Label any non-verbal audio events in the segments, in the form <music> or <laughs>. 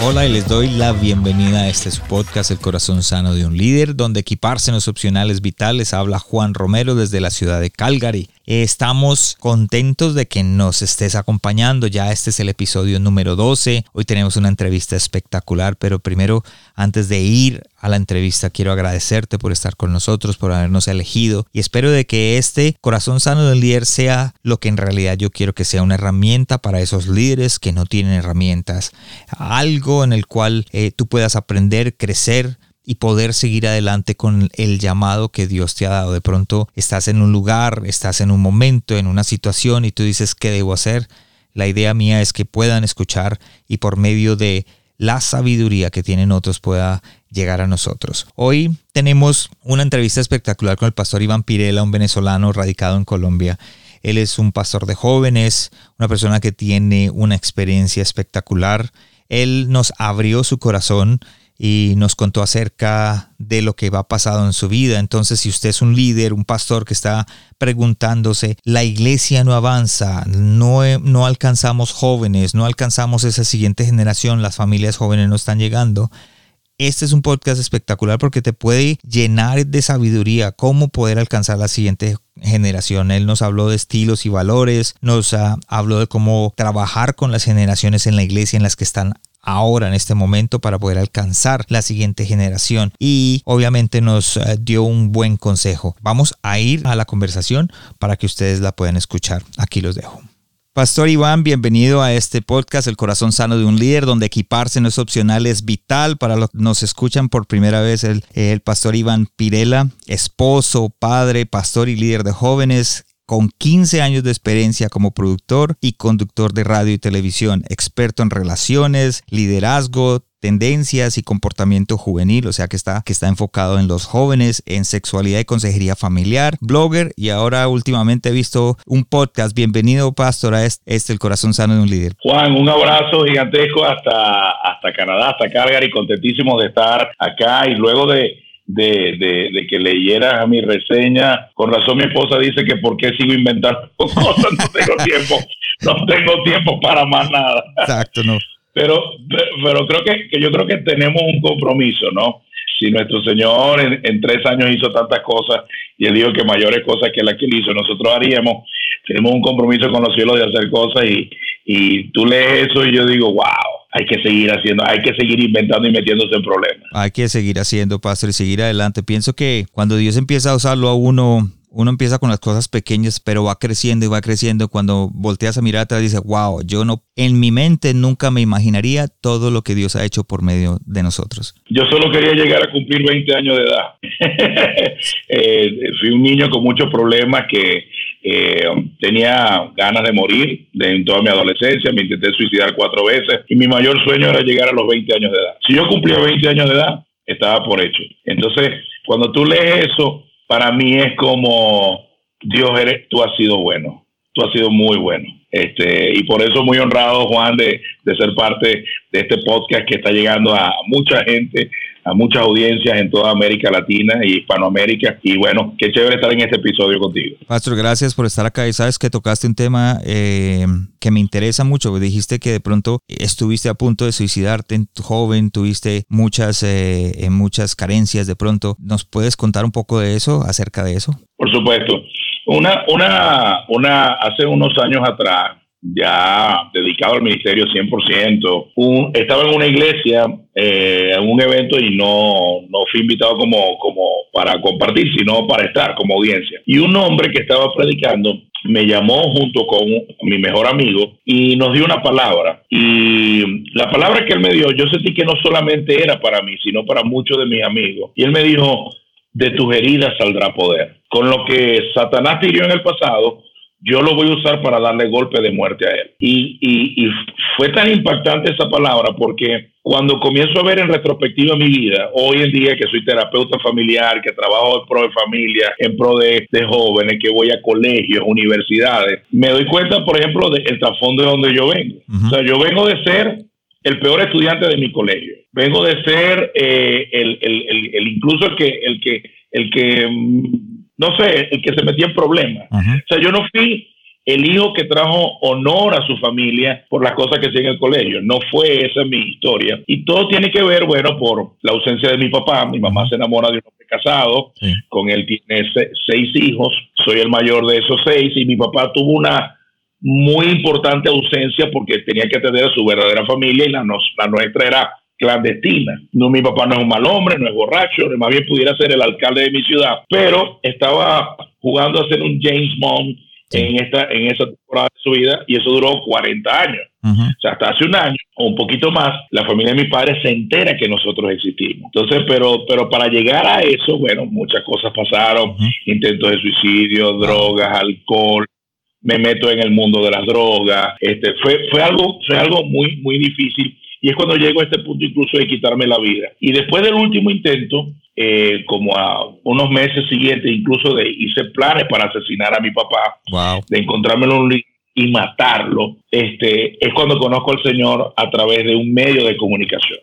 Hola y les doy la bienvenida a este podcast El corazón sano de un líder, donde equiparse en los opcionales vitales. Habla Juan Romero desde la ciudad de Calgary. Estamos contentos de que nos estés acompañando. Ya este es el episodio número 12. Hoy tenemos una entrevista espectacular, pero primero, antes de ir a la entrevista, quiero agradecerte por estar con nosotros, por habernos elegido y espero de que este corazón sano del líder sea lo que en realidad yo quiero que sea una herramienta para esos líderes que no tienen herramientas. Algo en el cual eh, tú puedas aprender, crecer, y poder seguir adelante con el llamado que Dios te ha dado. De pronto estás en un lugar, estás en un momento, en una situación y tú dices, ¿qué debo hacer? La idea mía es que puedan escuchar y por medio de la sabiduría que tienen otros pueda llegar a nosotros. Hoy tenemos una entrevista espectacular con el pastor Iván Pirela, un venezolano radicado en Colombia. Él es un pastor de jóvenes, una persona que tiene una experiencia espectacular. Él nos abrió su corazón y nos contó acerca de lo que va pasado en su vida. Entonces, si usted es un líder, un pastor que está preguntándose, la iglesia no avanza, no, no alcanzamos jóvenes, no alcanzamos esa siguiente generación, las familias jóvenes no están llegando. Este es un podcast espectacular porque te puede llenar de sabiduría cómo poder alcanzar la siguiente generación. Él nos habló de estilos y valores, nos uh, habló de cómo trabajar con las generaciones en la iglesia en las que están ahora en este momento para poder alcanzar la siguiente generación y obviamente nos eh, dio un buen consejo. Vamos a ir a la conversación para que ustedes la puedan escuchar. Aquí los dejo. Pastor Iván, bienvenido a este podcast El corazón sano de un líder, donde equiparse no es opcional, es vital para los que nos escuchan por primera vez. El, el pastor Iván Pirela, esposo, padre, pastor y líder de jóvenes, con 15 años de experiencia como productor y conductor de radio y televisión, experto en relaciones, liderazgo, tendencias y comportamiento juvenil, o sea que está, que está enfocado en los jóvenes, en sexualidad y consejería familiar, blogger y ahora últimamente he visto un podcast. Bienvenido, pastor, a este, este El Corazón Sano de un Líder. Juan, un abrazo gigantesco hasta, hasta Canadá, hasta Calgary, contentísimo de estar acá y luego de de, de, de, que leyeras mi reseña. Con razón mi esposa dice que por qué sigo inventando <laughs> cosas, no tengo tiempo, no tengo tiempo para más nada. Exacto, no. Pero, pero creo que, que yo creo que tenemos un compromiso, ¿no? Si nuestro Señor en, tres años hizo tantas cosas y él dijo que mayores cosas que la que él hizo, nosotros haríamos, tenemos un compromiso con los cielos de hacer cosas y, y tú lees eso y yo digo, wow, hay que seguir haciendo, hay que seguir inventando y metiéndose en problemas. Hay que seguir haciendo, pastor, y seguir adelante. Pienso que cuando Dios empieza a usarlo a uno, uno empieza con las cosas pequeñas, pero va creciendo y va creciendo. Cuando volteas a mirar atrás, dices, wow, yo no, en mi mente nunca me imaginaría todo lo que Dios ha hecho por medio de nosotros. Yo solo quería llegar a cumplir 20 años de edad. <laughs> Eh, fui un niño con muchos problemas que eh, tenía ganas de morir en toda mi adolescencia, me intenté suicidar cuatro veces y mi mayor sueño era llegar a los 20 años de edad. Si yo cumplía 20 años de edad, estaba por hecho. Entonces, cuando tú lees eso, para mí es como, Dios, eres, tú has sido bueno, tú has sido muy bueno. Este, y por eso muy honrado, Juan, de, de ser parte de este podcast que está llegando a mucha gente a muchas audiencias en toda América Latina y Hispanoamérica. Y bueno, qué chévere estar en este episodio contigo. Pastor, gracias por estar acá. Y sabes que tocaste un tema eh, que me interesa mucho. Dijiste que de pronto estuviste a punto de suicidarte, en tu joven, tuviste muchas, eh, eh, muchas carencias de pronto. ¿Nos puedes contar un poco de eso, acerca de eso? Por supuesto. Una, una, una, hace unos años atrás, ya dedicado al ministerio 100%. Un, estaba en una iglesia, eh, en un evento y no, no fui invitado como, como para compartir, sino para estar como audiencia. Y un hombre que estaba predicando me llamó junto con mi mejor amigo y nos dio una palabra. Y la palabra que él me dio, yo sentí que no solamente era para mí, sino para muchos de mis amigos. Y él me dijo, de tus heridas saldrá poder. Con lo que Satanás hirió en el pasado, yo lo voy a usar para darle golpe de muerte a él. Y, y, fue tan impactante esa palabra porque cuando comienzo a ver en retrospectiva mi vida, hoy en día que soy terapeuta familiar, que trabajo en pro de familia, en pro de, jóvenes, que voy a colegios, universidades, me doy cuenta, por ejemplo, del trasfondo de donde yo vengo. O sea, yo vengo de ser el peor estudiante de mi colegio. Vengo de ser eh, el, el, el, incluso el que, el que, el que mm, no sé, el que se metía en problemas. O sea, yo no fui el hijo que trajo honor a su familia por las cosas que hacía en el colegio. No fue esa mi historia. Y todo tiene que ver, bueno, por la ausencia de mi papá. Mi mamá se enamora de un hombre casado, con él tiene seis hijos, soy el mayor de esos seis y mi papá tuvo una muy importante ausencia porque tenía que atender a su verdadera familia y la, la nuestra era clandestina. No, mi papá no es un mal hombre, no es borracho, más bien pudiera ser el alcalde de mi ciudad, pero estaba jugando a ser un James Bond en esta en esa temporada de su vida y eso duró 40 años. O sea, hasta hace un año o un poquito más, la familia de mi padre se entera que nosotros existimos. Entonces, pero, pero para llegar a eso, bueno, muchas cosas pasaron, intentos de suicidio, drogas, alcohol, me meto en el mundo de las drogas. Este, fue, fue algo, fue algo muy, muy difícil y es cuando llego a este punto incluso de quitarme la vida. Y después del último intento, eh, como a unos meses siguientes, incluso de, hice planes para asesinar a mi papá, de encontrármelo y matarlo, este, es cuando conozco al Señor a través de un medio de comunicación.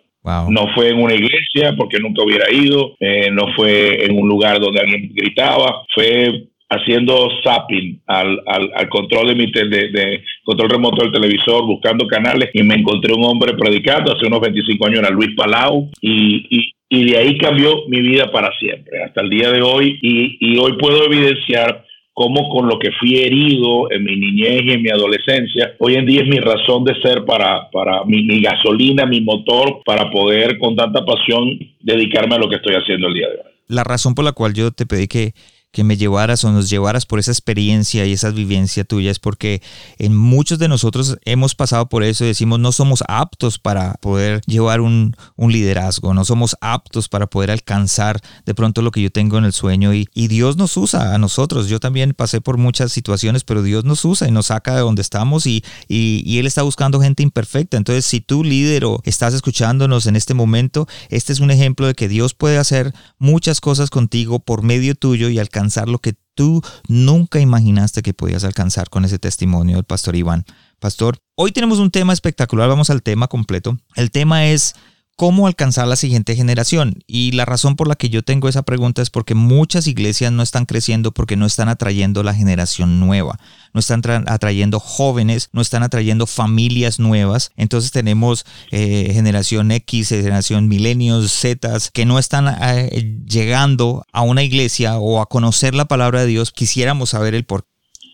No fue en una iglesia porque nunca hubiera ido, eh, no fue en un lugar donde alguien gritaba, fue haciendo zapping al, al, control de mi de, remoto del televisor, buscando canales y me encontré un hombre predicando hace unos 25 años, era Luis Palau, y, y, y de ahí cambió mi vida para siempre, hasta el día de hoy, y, y hoy puedo evidenciar cómo con lo que fui herido en mi niñez y en mi adolescencia, hoy en día es mi razón de ser para, para mi, mi gasolina, mi motor, para poder con tanta pasión dedicarme a lo que estoy haciendo el día de hoy. La razón por la cual yo te pedí que que me llevaras o nos llevaras por esa experiencia y esa vivencia tuya es porque en muchos de nosotros hemos pasado por eso y decimos no somos aptos para poder llevar un, liderazgo, no somos aptos para poder alcanzar de pronto lo que yo tengo en el sueño y, Dios nos usa a nosotros. Yo también pasé por muchas situaciones, pero Dios nos usa y nos saca de donde estamos y, y Él está buscando gente imperfecta. Entonces, si tú líder o estás escuchándonos en este momento, este es un ejemplo de que Dios puede hacer muchas cosas contigo por medio tuyo y alcanzar lo que tú nunca imaginaste que podías alcanzar con ese testimonio del pastor Iván. Pastor, hoy tenemos un tema espectacular, vamos al tema completo. El tema es cómo alcanzar la siguiente generación. Y la razón por la que yo tengo esa pregunta es porque muchas iglesias no están creciendo porque no están atrayendo la generación nueva, no están atrayendo jóvenes, no están atrayendo familias nuevas. Entonces tenemos eh, generación X, generación milenios, Z, que no están eh, llegando a una iglesia o a conocer la palabra de Dios. Quisiéramos saber el por qué.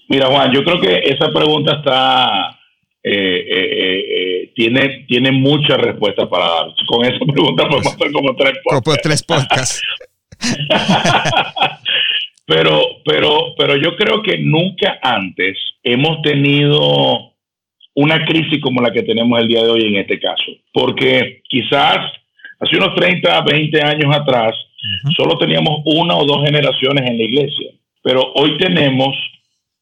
Mira, Juan, yo creo que esa pregunta está eh, eh, eh, tiene, tiene muchas respuestas para dar. Con esa pregunta podemos hacer como tres podcasts. tres podcasts. <laughs> pero, pero, pero yo creo que nunca antes hemos tenido una crisis como la que tenemos el día de hoy en este caso. Porque quizás hace unos 30, 20 años atrás, solo teníamos una o dos generaciones en la iglesia. Pero hoy tenemos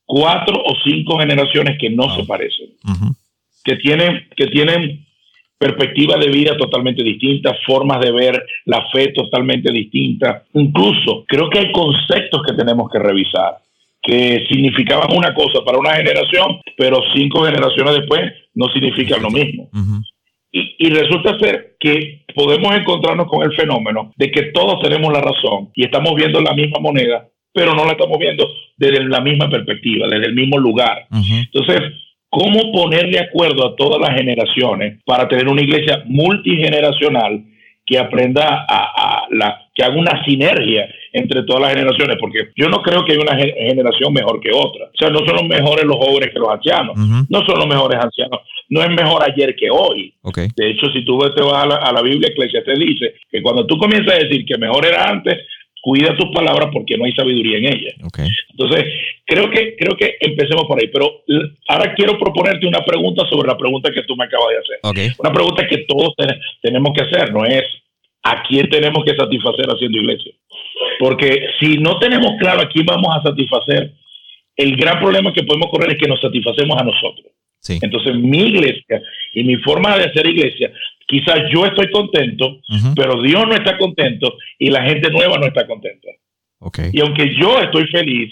cuatro o cinco generaciones que no se parecen, que, tienen, que tienen perspectivas de vida totalmente distintas, formas de ver la fe totalmente distintas. Incluso creo que hay conceptos que tenemos que revisar que significaban una cosa para una generación, pero cinco generaciones después no significan lo mismo. y, y, resulta ser que podemos encontrarnos con el fenómeno de que todos tenemos la razón y estamos viendo la misma moneda, pero no la estamos viendo desde la misma perspectiva, desde el mismo lugar. Entonces, ¿cómo poner de acuerdo a todas las generaciones para tener una iglesia multigeneracional que aprenda a, la, que haga una sinergia entre todas las generaciones? Porque yo no creo que haya una generación mejor que otra. O sea, no son los mejores los jóvenes que los ancianos, no son los mejores ancianos, no es mejor ayer que hoy. De hecho, si tú te vas a la, a la Biblia, te dice que cuando tú comienzas a decir que mejor era antes, cuida tus palabras porque no hay sabiduría en ellas. Entonces, creo que, creo que empecemos por ahí, pero ahora quiero proponerte una pregunta sobre la pregunta que tú me acabas de hacer. Una pregunta que todos tenemos que hacer, no es a quién tenemos que satisfacer haciendo iglesia. Porque si no tenemos claro a quién vamos a satisfacer, el gran problema que podemos correr es que nos satisfacemos a nosotros. Entonces mi iglesia y mi forma de hacer iglesia, quizás yo estoy contento, pero Dios no está contento y la gente nueva no está contenta. Okay. Y aunque yo estoy feliz,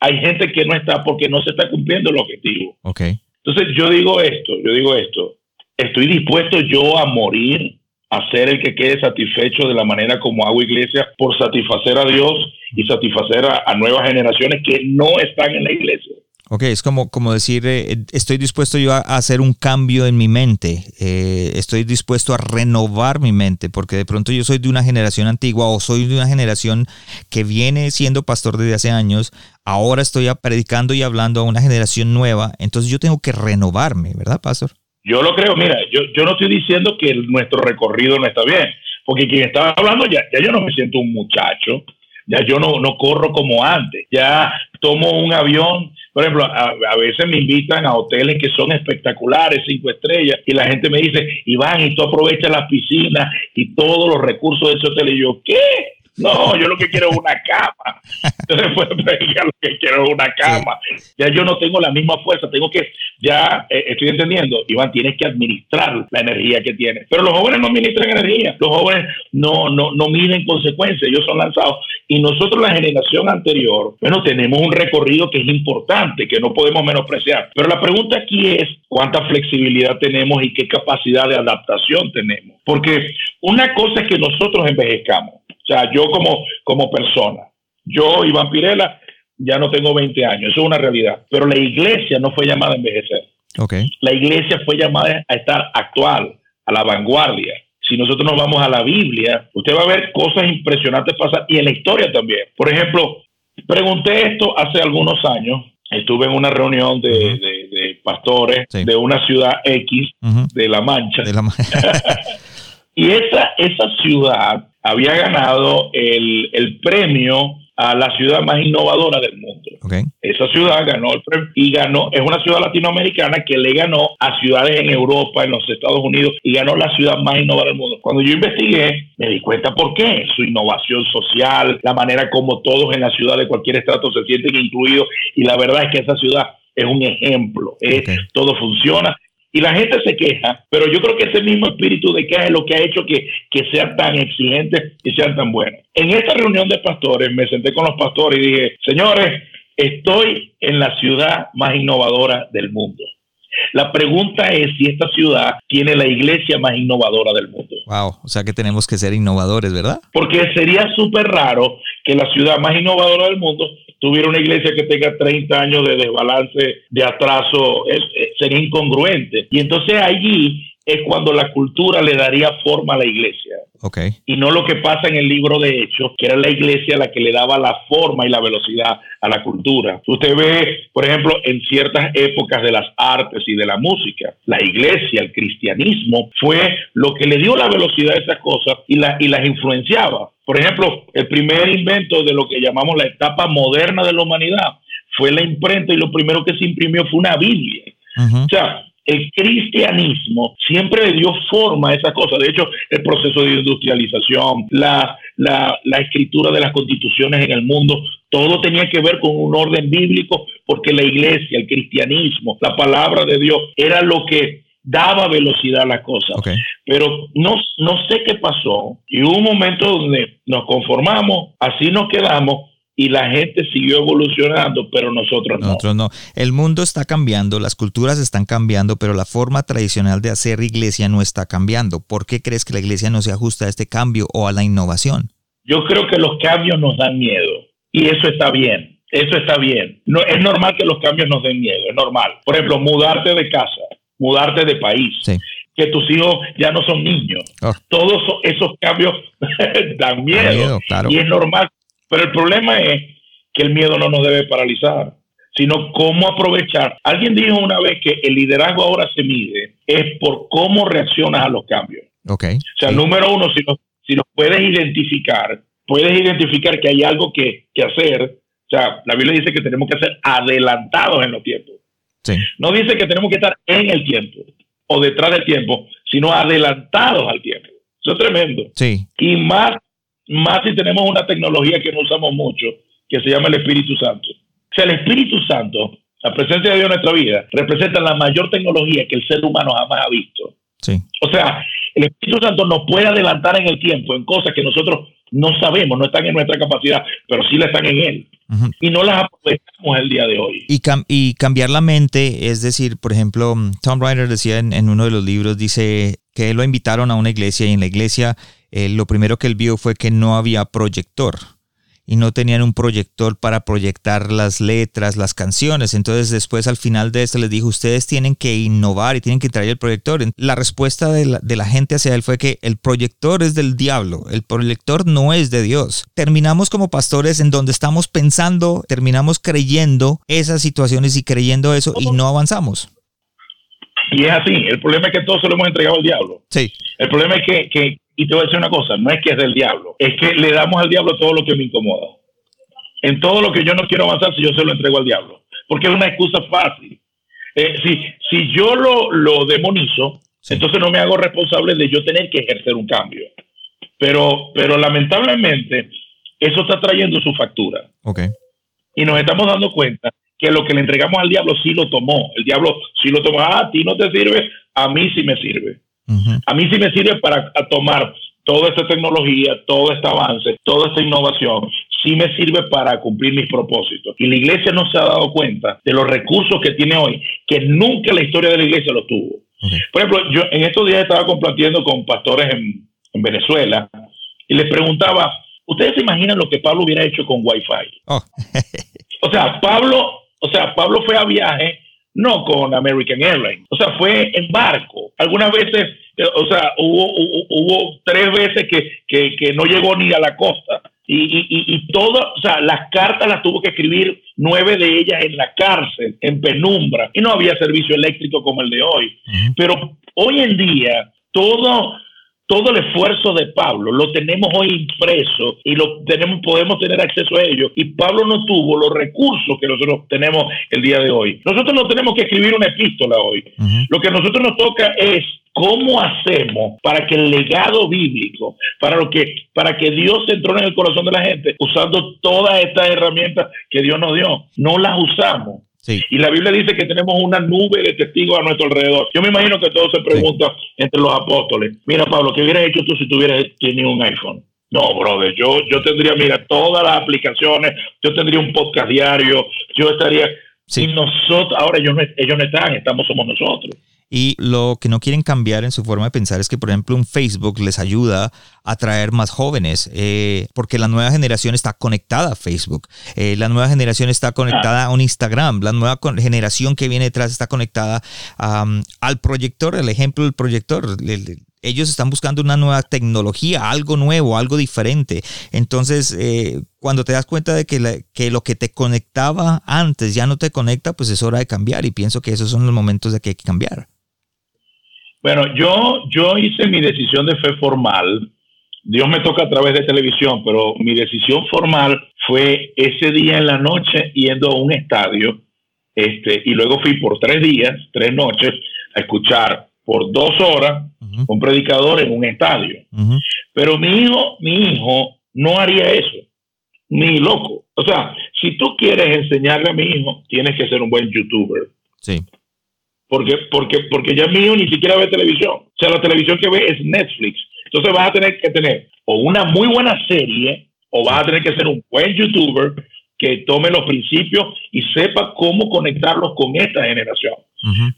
hay gente que no está porque no se está cumpliendo el objetivo. Okay. Entonces yo digo esto, yo digo esto, estoy dispuesto yo a morir, a ser el que quede satisfecho de la manera como hago iglesia por satisfacer a Dios y satisfacer a nuevas generaciones que no están en la iglesia. Ok, es como, como decir, eh, estoy dispuesto yo a, hacer un cambio en mi mente, eh, estoy dispuesto a renovar mi mente, porque de pronto yo soy de una generación antigua o soy de una generación que viene siendo pastor desde hace años, ahora estoy predicando y hablando a una generación nueva, entonces yo tengo que renovarme, ¿verdad, pastor? Yo lo creo, mira, yo, yo no estoy diciendo que nuestro recorrido no está bien, porque quien estaba hablando ya, ya yo no me siento un muchacho, ya yo no, no corro como antes, ya tomo un avión por ejemplo, a, veces me invitan a hoteles que son espectaculares, cinco estrellas, y la gente me dice, Iván, y tú aprovechas la piscina y todos los recursos de ese hotel. Y yo, ¿qué? No, yo lo que quiero es una cama. Entonces, pues, lo que quiero es una cama. Ya yo no tengo la misma fuerza, tengo que, ya eh, estoy entendiendo, Iván, tienes que administrar la energía que tienes. Pero los jóvenes no administran energía, los jóvenes no, no, no miden consecuencias, ellos son lanzados. Y nosotros, la generación anterior, bueno, tenemos un recorrido que es importante, que no podemos menospreciar. Pero la pregunta aquí es, ¿cuánta flexibilidad tenemos y qué capacidad de adaptación tenemos? Porque una cosa es que nosotros envejezcamos o sea, yo como, como persona, yo, Iván Pirela, ya no tengo 20 años, eso es una realidad. Pero la iglesia no fue llamada a envejecer. Okay. La iglesia fue llamada a estar actual, a la vanguardia. Si nosotros nos vamos a la Biblia, usted va a ver cosas impresionantes pasar y en la historia también. Por ejemplo, pregunté esto hace algunos años. Estuve en una reunión de, pastores de una ciudad X de La Mancha. De la <laughs> y esa, esa ciudad había ganado el, el premio a la ciudad más innovadora del mundo. Esa ciudad ganó el premio y ganó, es una ciudad latinoamericana que le ganó a ciudades en Europa, en los Estados Unidos y ganó la ciudad más innovadora del mundo. Cuando yo investigué, me di cuenta por qué. Su innovación social, la manera como todos en la ciudad de cualquier estrato se sienten incluidos y la verdad es que esa ciudad es un ejemplo. todo funciona y la gente se queja, pero yo creo que ese mismo espíritu de queja es lo que ha hecho que, que sean tan exigentes y sean tan buenos. En esta reunión de pastores me senté con los pastores y dije, señores, estoy en la ciudad más innovadora del mundo. La pregunta es si esta ciudad tiene la iglesia más innovadora del mundo. Wow, o sea que tenemos que ser innovadores, ¿verdad? Porque sería súper raro que la ciudad más innovadora del mundo tuviera una iglesia que tenga 30 años de desbalance, de atraso, sería incongruente. Y entonces allí es cuando la cultura le daría forma a la iglesia. Okay. Y no lo que pasa en el libro de Hechos, que era la iglesia la que le daba la forma y la velocidad a la cultura. Usted ve, por ejemplo, en ciertas épocas de las artes y de la música, la iglesia, el cristianismo, fue lo que le dio la velocidad a esas cosas y, la, y las influenciaba. Por ejemplo, el primer invento de lo que llamamos la etapa moderna de la humanidad fue la imprenta y lo primero que se imprimió fue una Biblia. O sea, el cristianismo siempre le dio forma a esa cosa. De hecho, el proceso de industrialización, la, la, la, escritura de las constituciones en el mundo, todo tenía que ver con un orden bíblico, porque la iglesia, el cristianismo, la palabra de Dios, era lo que daba velocidad a la cosa. Pero no, no sé qué pasó. Y hubo un momento donde nos conformamos, así nos quedamos, y la gente siguió evolucionando, pero nosotros no. Nosotros no. El mundo está cambiando, las culturas están cambiando, pero la forma tradicional de hacer iglesia no está cambiando. ¿Por qué crees que la iglesia no se ajusta a este cambio o a la innovación? Yo creo que los cambios nos dan miedo y eso está bien. Eso está bien. No, es normal que los cambios nos den miedo, es normal. Por ejemplo, mudarte de casa, mudarte de país, que tus hijos ya no son niños. Oh. Todos esos cambios <laughs> dan miedo. Y es normal pero el problema es que el miedo no nos debe paralizar, sino cómo aprovechar. Alguien dijo una vez que el liderazgo ahora se mide es por cómo reaccionas a los cambios. Okay. O sea, número uno, si nos, si nos puedes identificar, puedes identificar que hay algo que, que hacer. O sea, la Biblia dice que tenemos que ser adelantados en los tiempos. Sí. No dice que tenemos que estar en el tiempo o detrás del tiempo, sino adelantados al tiempo. Eso es tremendo. Sí. Y más más si tenemos una tecnología que no usamos mucho, que se llama el Espíritu Santo. sea, el Espíritu Santo, la presencia de Dios en nuestra vida, representa la mayor tecnología que el ser humano jamás ha visto. Sí. O sea, el Espíritu Santo nos puede adelantar en el tiempo en cosas que nosotros no sabemos, no están en nuestra capacidad, pero sí la están en Él. Y no las aprovechamos el día de hoy. Y, y, cambiar la mente, es decir, por ejemplo, Tom Ryder decía en, uno de los libros, dice que lo invitaron a una iglesia y en la iglesia eh, lo primero que él vio fue que no había proyector y no tenían un proyector para proyectar las letras, las canciones. Entonces después al final de esto les dijo, ustedes tienen que innovar y tienen que traer el proyector. La respuesta de la, de la gente hacia él fue que el proyector es del diablo, el proyector no es de Dios. Terminamos como pastores en donde estamos pensando, terminamos creyendo esas situaciones y creyendo eso y no avanzamos. Y es así, el problema es que todos se lo hemos entregado al diablo. Sí. El problema es que, que y te voy a decir una cosa, no es que es del diablo, es que le damos al diablo todo lo que me incomoda. En todo lo que yo no quiero avanzar, si yo se lo entrego al diablo. Porque es una excusa fácil. Eh, si, si yo lo, lo demonizo, entonces no me hago responsable de yo tener que ejercer un cambio. Pero, pero lamentablemente, eso está trayendo su factura. Okay. Y nos estamos dando cuenta que lo que le entregamos al diablo sí lo tomó. El diablo sí lo tomó. Ah, a ti no te sirve, a mí sí me sirve. A mí sí me sirve para tomar toda esta tecnología, todo este avance, toda esta innovación, sí me sirve para cumplir mis propósitos. Y la iglesia no se ha dado cuenta de los recursos que tiene hoy, que nunca la historia de la iglesia lo tuvo. Por ejemplo, yo en estos días estaba compartiendo con pastores en, Venezuela y les preguntaba, ¿ustedes se imaginan lo que Pablo hubiera hecho con Wi-Fi? Oh. <laughs> o sea, Pablo, o sea, Pablo fue a viaje no con American Airlines. O sea, fue en barco. Algunas veces, eh, o sea, hubo, hubo, tres veces que, que, no llegó ni a la costa. Y, y, y todo, o sea, las cartas las tuvo que escribir nueve de ellas en la cárcel, en penumbra, y no había servicio eléctrico como el de hoy. Pero hoy en día, todo, todo el esfuerzo de Pablo lo tenemos hoy impreso y lo tenemos, podemos tener acceso a ello. Y Pablo no tuvo los recursos que nosotros tenemos el día de hoy. Nosotros no tenemos que escribir una epístola hoy. Lo que a nosotros nos toca es cómo hacemos para que el legado bíblico, para lo que, para que Dios se entrone en el corazón de la gente, usando todas estas herramientas que Dios nos dio, no las usamos. Y la Biblia dice que tenemos una nube de testigos a nuestro alrededor. Yo me imagino que todos se preguntan entre los apóstoles, mira Pablo, ¿qué hubieras hecho tú si tuvieras tenido un iPhone? No, brother, yo, yo tendría, mira, todas las aplicaciones, yo tendría un podcast diario, yo estaría... Y nosotros, ahora ellos no, ellos no están, estamos, somos nosotros. Y lo que no quieren cambiar en su forma de pensar es que, por ejemplo, un Facebook les ayuda atraer más jóvenes, eh, porque la nueva generación está conectada a Facebook, eh, la nueva generación está conectada a un Instagram, la nueva generación que viene detrás está conectada al proyector, el ejemplo del proyector. ellos están buscando una nueva tecnología, algo nuevo, algo diferente. Entonces, eh, cuando te das cuenta de que, que, lo que te conectaba antes ya no te conecta, pues es hora de cambiar y pienso que esos son los momentos de que hay que cambiar. Bueno, yo, yo hice mi decisión de fe formal. Dios me toca a través de televisión, pero mi decisión formal fue ese día en la noche yendo a un estadio. Este, y luego fui por tres días, tres noches, a escuchar por dos horas un predicador en un estadio. Pero mi hijo, mi hijo no haría eso, ni loco. O sea, si tú quieres enseñarle a mi hijo, tienes que ser un buen youtuber. Sí. Porque, porque, porque ya mío ni siquiera ve televisión. O sea, la televisión que ve es Netflix. Entonces vas a tener que tener o una muy buena serie o vas a tener que ser un buen youtuber que tome los principios y sepa cómo conectarlos con esta generación.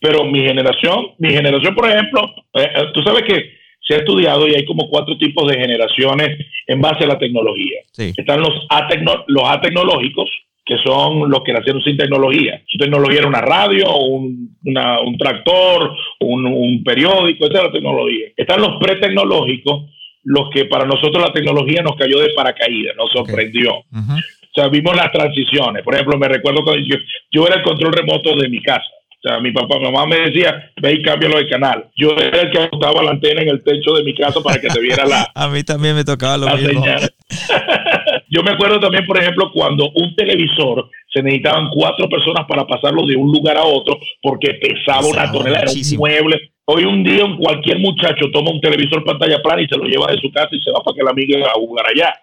Pero mi generación, mi generación, por ejemplo, eh, eh, tú sabes que se ha estudiado y hay como cuatro tipos de generaciones en base a la tecnología. Están los, atecno los atecnológicos, que son los que nacieron sin tecnología. Su tecnología era una radio, un, un tractor, un, un, periódico, esa es la tecnología. Están los pretecnológicos, los que para nosotros la tecnología nos cayó de paracaídas, nos sorprendió. O sea, vimos las transiciones. Por ejemplo, me recuerdo cuando yo, yo era el control remoto de mi casa. O sea, mi papá, mi mamá me decía, ve y cámbialo de canal. Yo era el que ajustaba la antena en el techo de mi casa para que se viera la. <laughs> a mí también me tocaba lo mismo. <laughs> Yo me acuerdo también, por ejemplo, cuando un televisor se necesitaban cuatro personas para pasarlo de un lugar a otro porque pesaba, una tonelada, era un mueble. Hoy un día cualquier muchacho toma un televisor pantalla plana y se lo lleva de su casa y se va para que la amiga a jugar allá.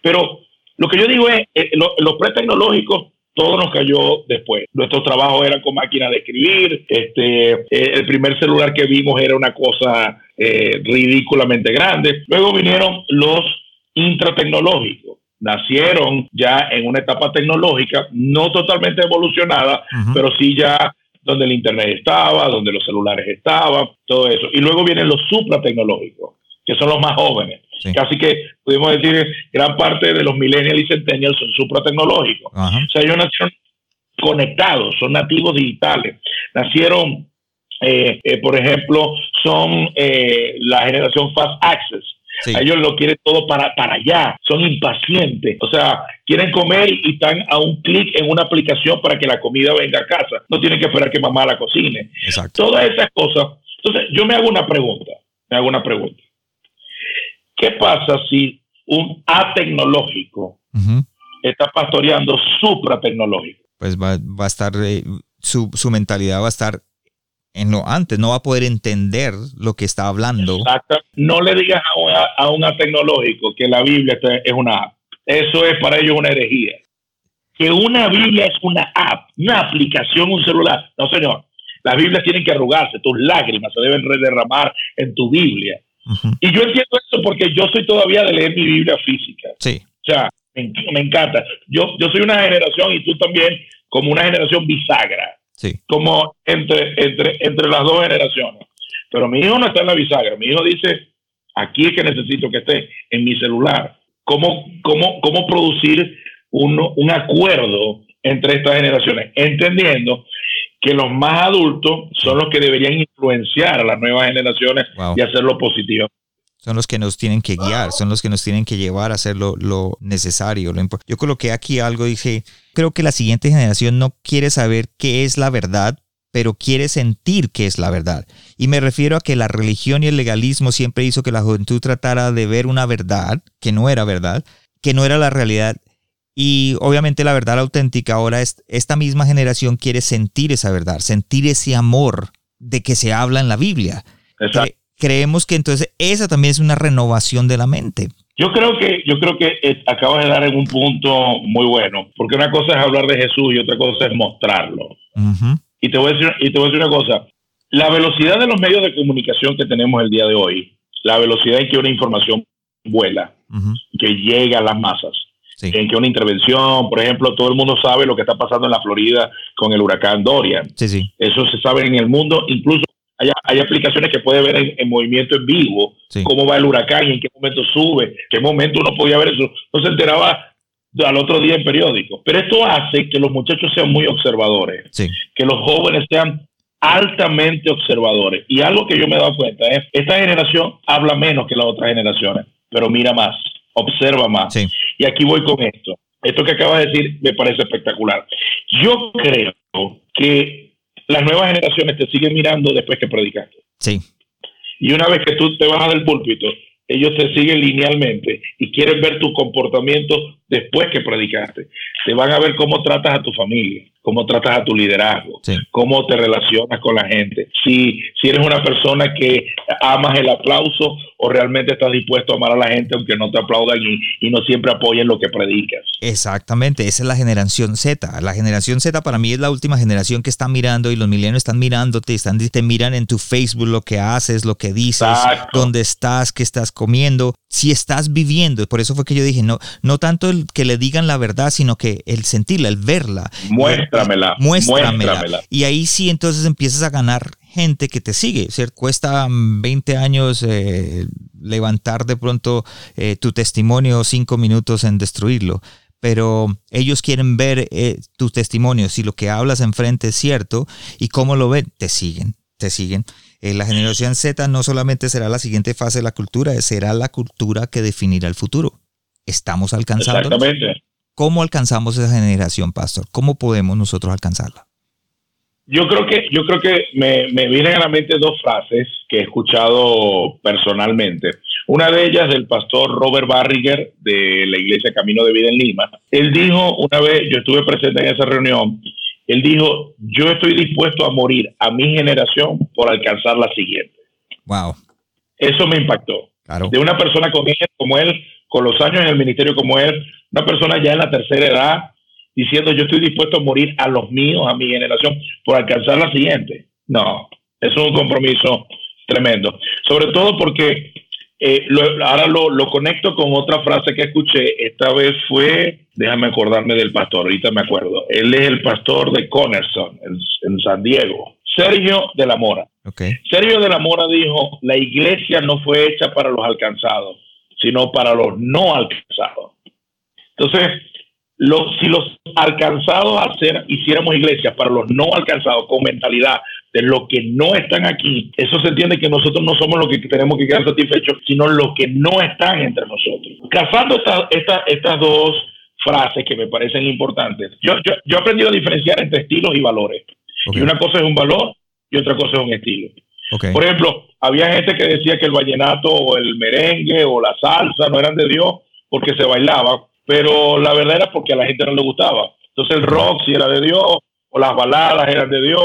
Pero lo que yo digo es, eh, los pre tecnológicos todo nos cayó después. Nuestros trabajos eran con máquinas de escribir, este, eh, el primer celular que vimos era una cosa eh, ridículamente grande. Luego vinieron los intratecnológicos nacieron ya en una etapa tecnológica no totalmente evolucionada, pero sí ya donde el Internet estaba, donde los celulares estaban, todo eso. Y luego vienen los supratecnológicos, que son los más jóvenes. Casi que pudimos decir gran parte de los millennials y centennials son supratecnológicos. O sea, ellos nacieron conectados, son nativos digitales. Nacieron, eh, eh, por ejemplo, son eh, la generación Fast Access ellos lo quieren todo para, para allá, son impacientes, o sea, quieren comer y están a un clic en una aplicación para que la comida venga a casa, no tienen que esperar que mamá la cocine. Exacto. Todas esas cosas. Entonces, yo me hago una pregunta, me hago una pregunta. ¿Qué pasa si un A tecnológico está pastoreando supratecnológico? Pues va, va a estar, eh, su, su mentalidad va a estar en lo antes, no va a poder entender lo que está hablando. Exacto. No le digas a, un tecnológico que la Biblia es una app. Eso es para ellos una herejía. Que una Biblia es una app, una aplicación, un celular. No, señor. Las Biblias tienen que arrugarse, tus lágrimas se deben derramar en tu Biblia. Y yo entiendo eso porque yo soy todavía de leer mi Biblia física. Sí. O sea, me, me encanta. Yo, yo soy una generación y tú también como una generación bisagra como entre, entre, entre las dos generaciones. Pero mi hijo no está en la bisagra. Mi hijo dice, aquí es que necesito que esté en mi celular. ¿Cómo, cómo, cómo producir un, un acuerdo entre estas generaciones? Entendiendo que los más adultos son los que deberían influenciar a las nuevas generaciones y hacerlo positivo son los que nos tienen que guiar, son los que nos tienen que llevar a hacer lo, necesario. Lo Yo coloqué aquí algo, dije, creo que la siguiente generación no quiere saber qué es la verdad, pero quiere sentir qué es la verdad. Y me refiero a que la religión y el legalismo siempre hizo que la juventud tratara de ver una verdad que no era verdad, que no era la realidad. Y obviamente la verdad auténtica ahora es, esta misma generación quiere sentir esa verdad, sentir ese amor de que se habla en la Biblia. Exacto creemos que entonces esa también es una renovación de la mente. Yo creo que yo creo que eh, acabas de dar en un punto muy bueno, porque una cosa es hablar de Jesús y otra cosa es mostrarlo. Y te voy a decir y te voy a decir una cosa, la velocidad de los medios de comunicación que tenemos el día de hoy, la velocidad en que una información vuela, que llega a las masas, en que una intervención, por ejemplo, todo el mundo sabe lo que está pasando en la Florida con el huracán Dorian. Eso se sabe en el mundo, incluso hay, aplicaciones que puede ver en, movimiento en vivo, cómo va el huracán y en qué momento sube, qué momento uno podía ver eso. No se enteraba al otro día en periódico. Pero esto hace que los muchachos sean muy observadores, que los jóvenes sean altamente observadores. Y algo que yo me he dado cuenta es, esta generación habla menos que las otras generaciones, pero mira más, observa más. Y aquí voy con esto. Esto que acabas de decir me parece espectacular. Yo creo que las nuevas generaciones te siguen mirando después que predicaste. Sí. Y una vez que tú te bajas del púlpito, ellos te siguen linealmente y quieren ver tu comportamiento después que predicaste. Te van a ver cómo tratas a tu familia, cómo tratas a tu liderazgo, cómo te relacionas con la gente. Si, si eres una persona que amas el aplauso o realmente estás dispuesto a amar a la gente aunque no te aplaudan y, no siempre apoyen lo que predicas. Exactamente, esa es la generación Z. La generación Z para mí es la última generación que está mirando y los milenios están mirándote, están, te miran en tu Facebook lo que haces, lo que dices, dónde estás, qué estás comiendo, si estás viviendo. Por eso fue que yo dije, no, no tanto el que le digan la verdad, sino que el sentirla, el verla. Muéstramela. Muéstramela. Y ahí sí entonces empiezas a ganar gente que te sigue. ¿cierto? Cuesta 20 años eh, levantar de pronto eh, tu testimonio, cinco minutos en destruirlo. Pero ellos quieren ver eh, tu testimonio, si lo que hablas enfrente es cierto y cómo lo ven, te siguen, te siguen. la generación Z no solamente será la siguiente fase de la cultura, será la cultura que definirá el futuro. ¿Estamos alcanzando? Exactamente. ¿Cómo alcanzamos esa generación, Pastor? ¿Cómo podemos nosotros alcanzarla? Yo creo que, yo creo que me, me, vienen a la mente dos frases que he escuchado personalmente. Una de ellas del pastor Robert Barriger de la Iglesia Camino de Vida en Lima. Él dijo una vez, yo estuve presente en esa reunión, él dijo, yo estoy dispuesto a morir a mi generación por alcanzar la siguiente. Wow. Eso me impactó. Claro. De una persona como él, con los años en el ministerio como él, una persona ya en la tercera edad, diciendo yo estoy dispuesto a morir a los míos, a mi generación, por alcanzar la siguiente. No, es un compromiso tremendo. Sobre todo porque eh, ahora lo, lo, conecto con otra frase que escuché. Esta vez fue, déjame acordarme del pastor, ahorita me acuerdo. Él es el pastor de Connerson en, San Diego. Sergio de la Mora. Sergio de la Mora dijo, la iglesia no fue hecha para los alcanzados, sino para los no alcanzados. Entonces, los, si los alcanzados hacer, hiciéramos iglesias para los no alcanzados con mentalidad de los que no están aquí, eso se entiende que nosotros no somos los que tenemos que quedar satisfechos, sino los que no están entre nosotros. Casando estas estas dos frases que me parecen importantes, yo, yo, yo he aprendido a diferenciar entre estilos y valores. Y una cosa es un valor y otra cosa es un estilo. Por ejemplo, había gente que decía que el vallenato o el merengue o la salsa no eran de Dios porque se bailaba, pero la verdad era porque a la gente no le gustaba. Entonces el rock si era de Dios, o las baladas eran de Dios,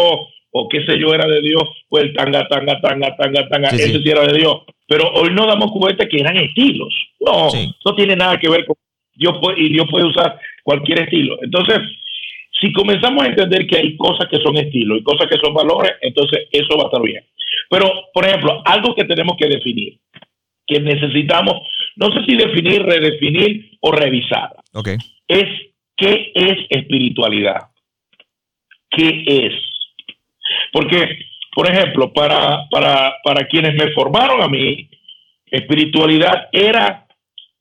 o qué sé yo era de Dios, pues el tanga, tanga, tanga, tanga, tanga, ese sí. era de Dios. Pero hoy no damos cuenta que eran estilos. No, no tiene nada que ver con Dios y Dios puede usar cualquier estilo. Entonces, si comenzamos a entender que hay cosas que son estilos y cosas que son valores, entonces eso va a estar bien. Pero, por ejemplo, algo que tenemos que definir, que necesitamos no sé si definir, redefinir o revisar. Okay. Es qué es espiritualidad. ¿Qué es? Porque, por ejemplo, para, para, para quienes me formaron a mí, espiritualidad era,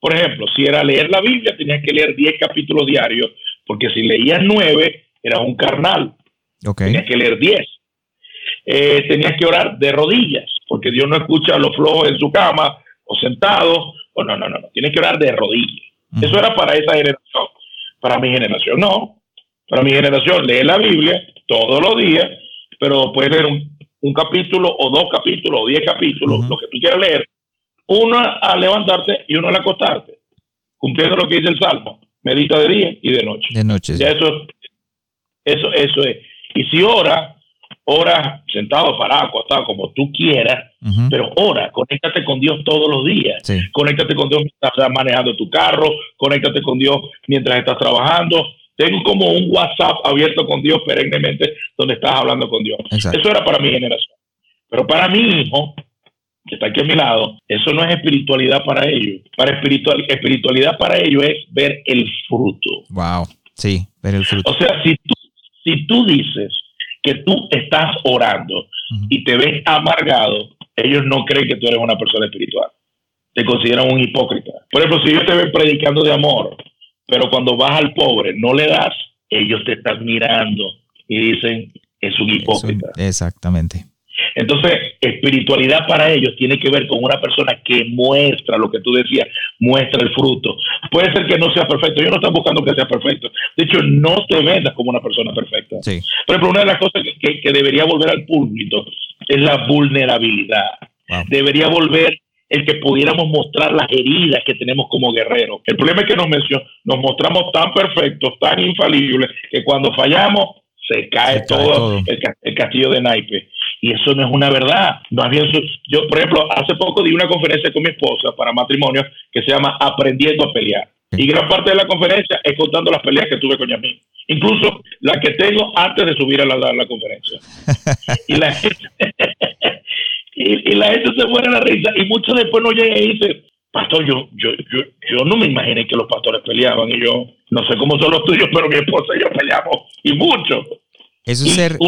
por ejemplo, si era leer la Biblia, tenías que leer 10 capítulos diarios, porque si leías 9, era un carnal. Okay. Tenías que leer 10. Eh, tenías que orar de rodillas, porque Dios no escucha a los flojos en su cama o sentados Oh, no, no, no, no. Tienes que orar de rodillas. Eso era para esa generación. Para mi generación, no. Para mi generación, lee la Biblia todos los días, pero puedes leer un, capítulo o dos capítulos o diez capítulos, lo que tú quieras leer. Uno a levantarte y uno al acostarte. Cumpliendo lo que dice el Salmo. Medita de día y de noche. De noche. Ya eso, eso, eso es. Y si ora, ora sentado, parado, acostado, como tú quieras, pero ora, conéctate con Dios todos los días. Conéctate con Dios mientras estás manejando tu carro, conéctate con Dios mientras estás trabajando. Tengo como un WhatsApp abierto con Dios perennemente donde estás hablando con Dios. Eso era para mi generación. Pero para mi hijo, que está aquí a mi lado, eso no es espiritualidad para ellos. Para espiritual, espiritualidad para ellos es ver el fruto. Wow, sí, ver el fruto. O sea, si tú, si tú dices, que tú estás orando y te ves amargado, ellos no creen que tú eres una persona espiritual. Te consideran un hipócrita. Por ejemplo, si ellos te ven predicando de amor, pero cuando vas al pobre no le das, ellos te están mirando y dicen, es un hipócrita. exactamente. Entonces, espiritualidad para ellos tiene que ver con una persona que muestra lo que tú decías, muestra el fruto. Puede ser que no sea perfecto, yo no estoy buscando que sea perfecto. De hecho, no te vendas como una persona perfecta. Sí. Por ejemplo, una de las cosas que, debería volver al púlpito es la vulnerabilidad. Debería volver el que pudiéramos mostrar las heridas que tenemos como guerreros. El problema es que nos, nos mostramos tan perfectos, tan infalibles, que cuando fallamos se cae, todo, El, castillo de naipe. Y eso no es una verdad. Más bien, yo, por ejemplo, hace poco di una conferencia con mi esposa para matrimonio que se llama Aprendiendo a pelear. Y gran parte de la conferencia es contando las peleas que tuve con Yamín. Incluso la que tengo antes de subir a la, la conferencia. <laughs> y, la gente, <laughs> y, la gente se muere la risa. Y muchos después no llegan y dicen, pastor, yo, yo, yo, yo no me imaginé que los pastores peleaban. Y yo, no sé cómo son los tuyos, pero mi esposa y yo peleamos. Y mucho. Eso es ser,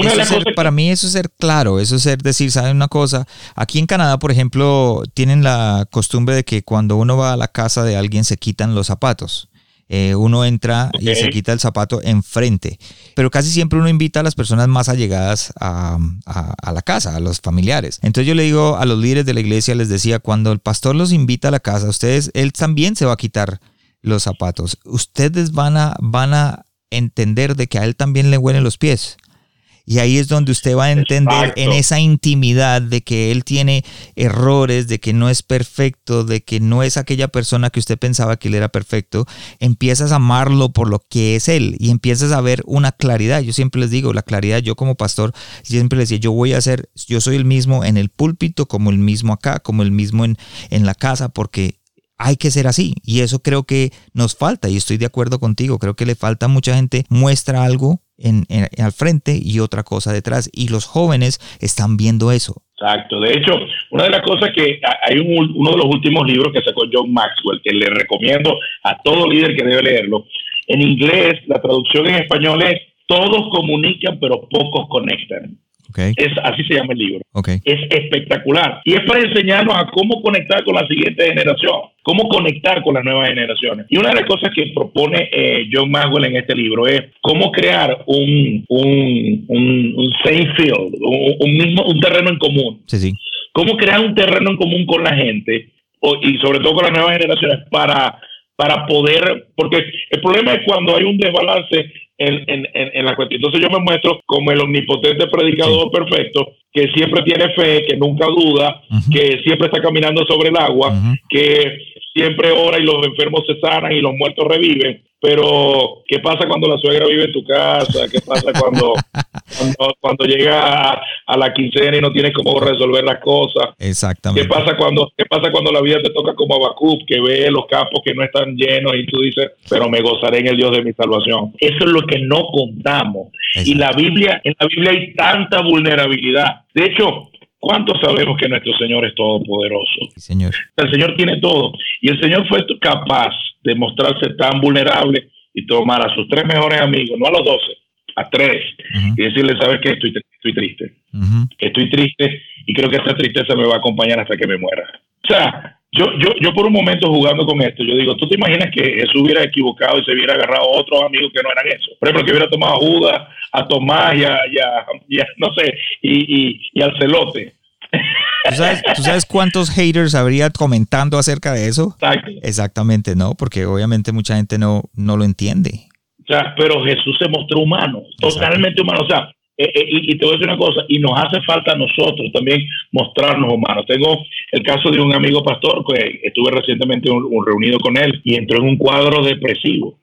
para mí eso es ser claro, eso es ser decir, ¿saben una cosa? Aquí en Canadá, por ejemplo, tienen la costumbre de que cuando uno va a la casa de alguien se quitan los zapatos. Eh, uno entra y se quita el zapato enfrente, pero casi siempre uno invita a las personas más allegadas a, a, la casa, a los familiares. Entonces yo le digo a los líderes de la iglesia, les decía, cuando el pastor los invita a la casa, ustedes, él también se va a quitar los zapatos. Ustedes van a, van a entender de que a él también le huelen los pies. Y ahí es donde usted va a entender en esa intimidad de que él tiene errores, de que no es perfecto, de que no es aquella persona que usted pensaba que él era perfecto. Empiezas a amarlo por lo que es él y empiezas a ver una claridad. Yo siempre les digo, la claridad, yo como pastor, siempre les decía, yo voy a ser, yo soy el mismo en el púlpito, como el mismo acá, como el mismo en, en la casa, porque hay que ser así. Y eso creo que nos falta, y estoy de acuerdo contigo, creo que le falta a mucha gente, muestra algo en, al frente y otra cosa detrás. Y los jóvenes están viendo eso. Exacto. De hecho, una de las cosas que hay uno de los últimos libros que sacó John Maxwell, que le recomiendo a todo líder que debe leerlo. En inglés, la traducción en español es todos comunican, pero pocos conectan. Es, así se llama el libro. Es espectacular. Y es para enseñarnos a cómo conectar con la siguiente generación, cómo conectar con las nuevas generaciones. Y una de las cosas que propone eh, John Maxwell en este libro es cómo crear un, un, un, same field, un, mismo, un terreno en común. Sí, sí. Cómo crear un terreno en común con la gente y sobre todo con las nuevas generaciones para para poder, porque el problema es cuando hay un desbalance en, en, en, la cuestión. Entonces yo me muestro como el omnipotente predicador perfecto, que siempre tiene fe, que nunca duda, que siempre está caminando sobre el agua, que siempre ora y los enfermos se sanan y los muertos reviven. Pero, ¿qué pasa cuando la suegra vive en tu casa? ¿Qué pasa cuando, <laughs> cuando, llega a, la quincena y no tienes cómo resolver las cosas? Exactamente. ¿Qué pasa cuando, qué pasa cuando la vida te toca como Abacub, que ve los campos que no están llenos y tú dices, pero me gozaré en el Dios de mi salvación? Eso es lo que no contamos. Y la Biblia, en la Biblia hay tanta vulnerabilidad. De hecho, ¿Cuántos sabemos que nuestro Señor es todopoderoso? señor. El Señor tiene todo. Y el Señor fue capaz de mostrarse tan vulnerable y tomar a sus tres mejores amigos, no a los doce, a tres, y decirle, ¿sabes qué? Estoy, estoy triste. Estoy triste y creo que esta tristeza me va a acompañar hasta que me muera. O sea, yo, yo, yo por un momento jugando con esto, yo digo, ¿tú te imaginas que Jesús hubiera equivocado y se hubiera agarrado a otros amigos que no eran eso? Por ejemplo, que hubiera tomado a Judas, a Tomás y a, no sé, y, y, al celote. ¿Tú sabes, cuántos haters habría comentando acerca de eso? Exactamente, ¿no? Porque obviamente mucha gente no, no lo entiende. O sea, pero Jesús se mostró humano, totalmente humano. O sea, eh, eh, y, te voy a decir una cosa, y nos hace falta a nosotros también mostrarnos humanos. Tengo el caso de un amigo pastor que estuve recientemente reunido con él y entró en un cuadro depresivo.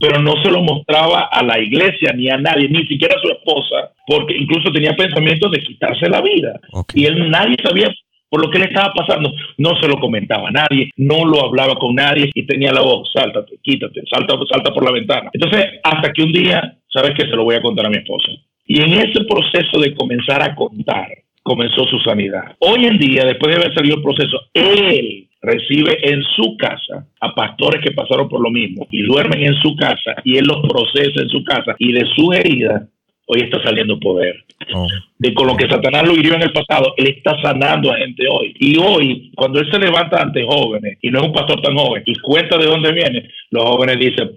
Pero no se lo mostraba a la iglesia ni a nadie, ni siquiera a su esposa, porque incluso tenía pensamientos de quitarse la vida. Y él nadie sabía por lo que le estaba pasando. No se lo comentaba a nadie, no lo hablaba con nadie y tenía la voz, sáltate, quítate, salta, salta por la ventana. Entonces, hasta que un día, ¿sabes que Se lo voy a contar a mi esposa. Y en ese proceso de comenzar a contar, comenzó su sanidad. Hoy en día, después de haber salido el proceso, él recibe en su casa a pastores que pasaron por lo mismo y duermen en su casa y él los procesa en su casa y de su herida hoy está saliendo poder. Oh. De con lo que Satanás lo hirió en el pasado, él está sanando a gente hoy. Y hoy, cuando él se levanta ante jóvenes, y no es un pastor tan joven, y cuenta de dónde viene, los jóvenes dicen,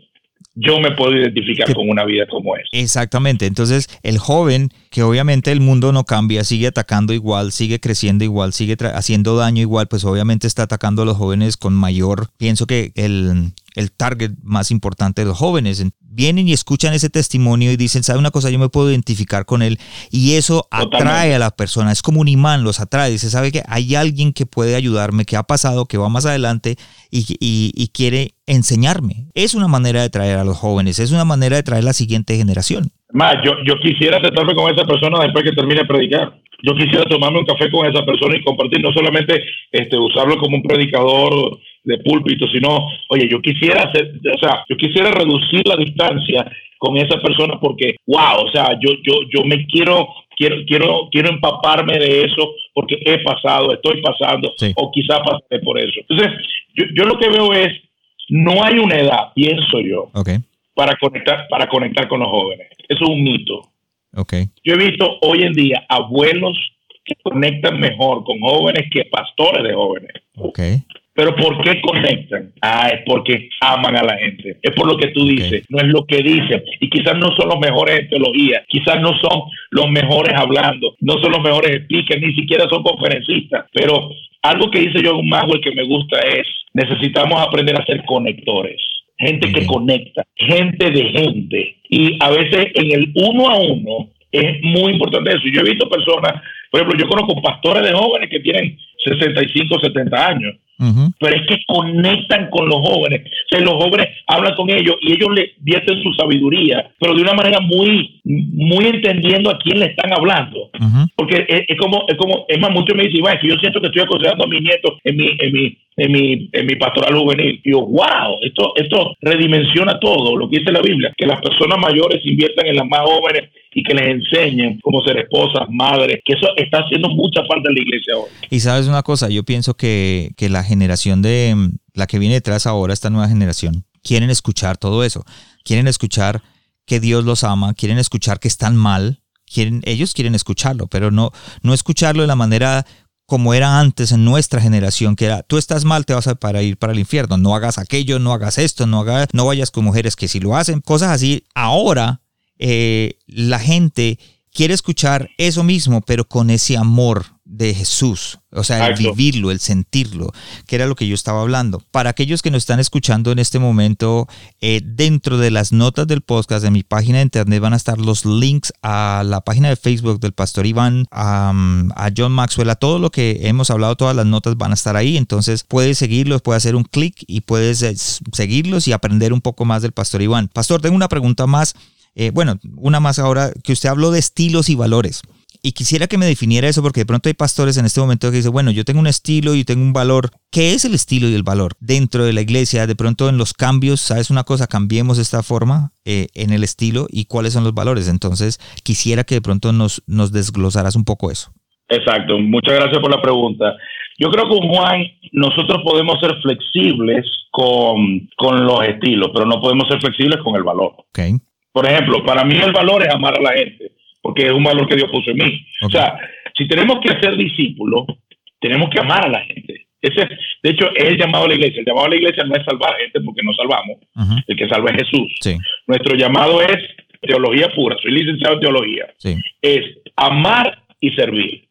yo me puedo identificar con una vida como esa. Exactamente. Entonces, el joven, que obviamente el mundo no cambia, sigue atacando igual, sigue creciendo igual, sigue haciendo daño igual, pues obviamente está atacando a los jóvenes con mayor, pienso que el, el target más importante de los jóvenes. Vienen y escuchan ese testimonio y dicen, ¿sabe una cosa? Yo me puedo identificar con él. Y eso atrae a la persona, es como un imán, los atrae. Dice, ¿sabe que hay alguien que puede ayudarme, que ha pasado, que va más adelante y, y, quiere enseñarme? Es una manera de traer a los jóvenes, es una manera de traer a la siguiente generación. Más, yo, yo quisiera sentarme con esa persona después que termine de predicar yo quisiera tomarme un café con esa persona y compartir, no solamente este, usarlo como un predicador de púlpito, sino, oye, yo quisiera hacer, o sea, yo quisiera reducir la distancia con esa persona porque, wow, o sea, yo, yo, yo me quiero, quiero, quiero, quiero empaparme de eso porque he pasado, estoy pasando, o quizá pasé por eso. Entonces, yo, yo lo que veo es, no hay una edad, pienso yo, para conectar, para conectar con los jóvenes. Eso es un mito. Okay. Yo he visto hoy en día abuelos que conectan mejor con jóvenes que pastores de jóvenes. Okay. Pero ¿por qué conectan? Ah, es porque aman a la gente. Es por lo que tú dices, no es lo que dicen. Y quizás no son los mejores en teología, quizás no son los mejores hablando, no son los mejores speakers, ni siquiera son conferencistas. Pero algo que dice John Maxwell que me gusta es, necesitamos aprender a ser conectores. Gente que conecta, gente de gente. Y a veces en el uno a uno es muy importante eso. Yo he visto personas, por ejemplo, yo conozco pastores de jóvenes que tienen 65, 70 años pero es que conectan con los jóvenes. O sea, los jóvenes hablan con ellos y ellos le vierten su sabiduría, pero de una manera muy, muy entendiendo a quién le están hablando. Porque es, como, es como, es más, muchos me dicen, bueno, yo siento que estoy aconsejando a mis nietos en mi, en mi, en mi, en mi pastoral juvenil. Y yo, wow, esto, esto redimensiona todo lo que dice la Biblia, que las personas mayores inviertan en las más jóvenes y que les enseñen cómo ser esposas, madres, que eso está haciendo mucha falta en la iglesia hoy. Y sabes una cosa, yo pienso que, que la generación de la que viene detrás ahora, esta nueva generación, quieren escuchar todo eso, quieren escuchar que Dios los ama, quieren escuchar que están mal, quieren, ellos quieren escucharlo, pero no, no escucharlo de la manera como era antes en nuestra generación, que era, tú estás mal, te vas a para ir para el infierno, no hagas aquello, no hagas esto, no, hagas, no vayas con mujeres que si lo hacen, cosas así. Ahora eh, la gente quiere escuchar eso mismo, pero con ese amor de Jesús, o sea, el vivirlo, el sentirlo, que era lo que yo estaba hablando. Para aquellos que nos están escuchando en este momento, eh, dentro de las notas del podcast de mi página de internet van a estar los links a la página de Facebook del pastor Iván, a, a John Maxwell, a todo lo que hemos hablado, todas las notas van a estar ahí, entonces puedes seguirlos, puedes hacer un clic y puedes eh, seguirlos y aprender un poco más del pastor Iván. Pastor, tengo una pregunta más. Eh, bueno, una más ahora, que usted habló de estilos y valores. Y quisiera que me definiera eso porque de pronto hay pastores en este momento que dicen, bueno, yo tengo un estilo y tengo un valor. ¿Qué es el estilo y el valor dentro de la iglesia? De pronto en los cambios, ¿sabes una cosa? Cambiemos esta forma eh, en el estilo y cuáles son los valores. Entonces, quisiera que de pronto nos, nos desglosaras un poco eso. Exacto, muchas gracias por la pregunta. Yo creo que Juan nosotros podemos ser flexibles con, con los estilos, pero no podemos ser flexibles con el valor. Okay. Por ejemplo, para mí el valor es amar a la gente, porque es un valor que Dios puso en mí. O sea, si tenemos que ser discípulos, tenemos que amar a la gente. Ese, de hecho, es el llamado a la iglesia. El llamado a la iglesia no es salvar a gente porque no salvamos. El que salva es Jesús. Nuestro llamado es teología pura. Soy licenciado en teología. Es amar y servir.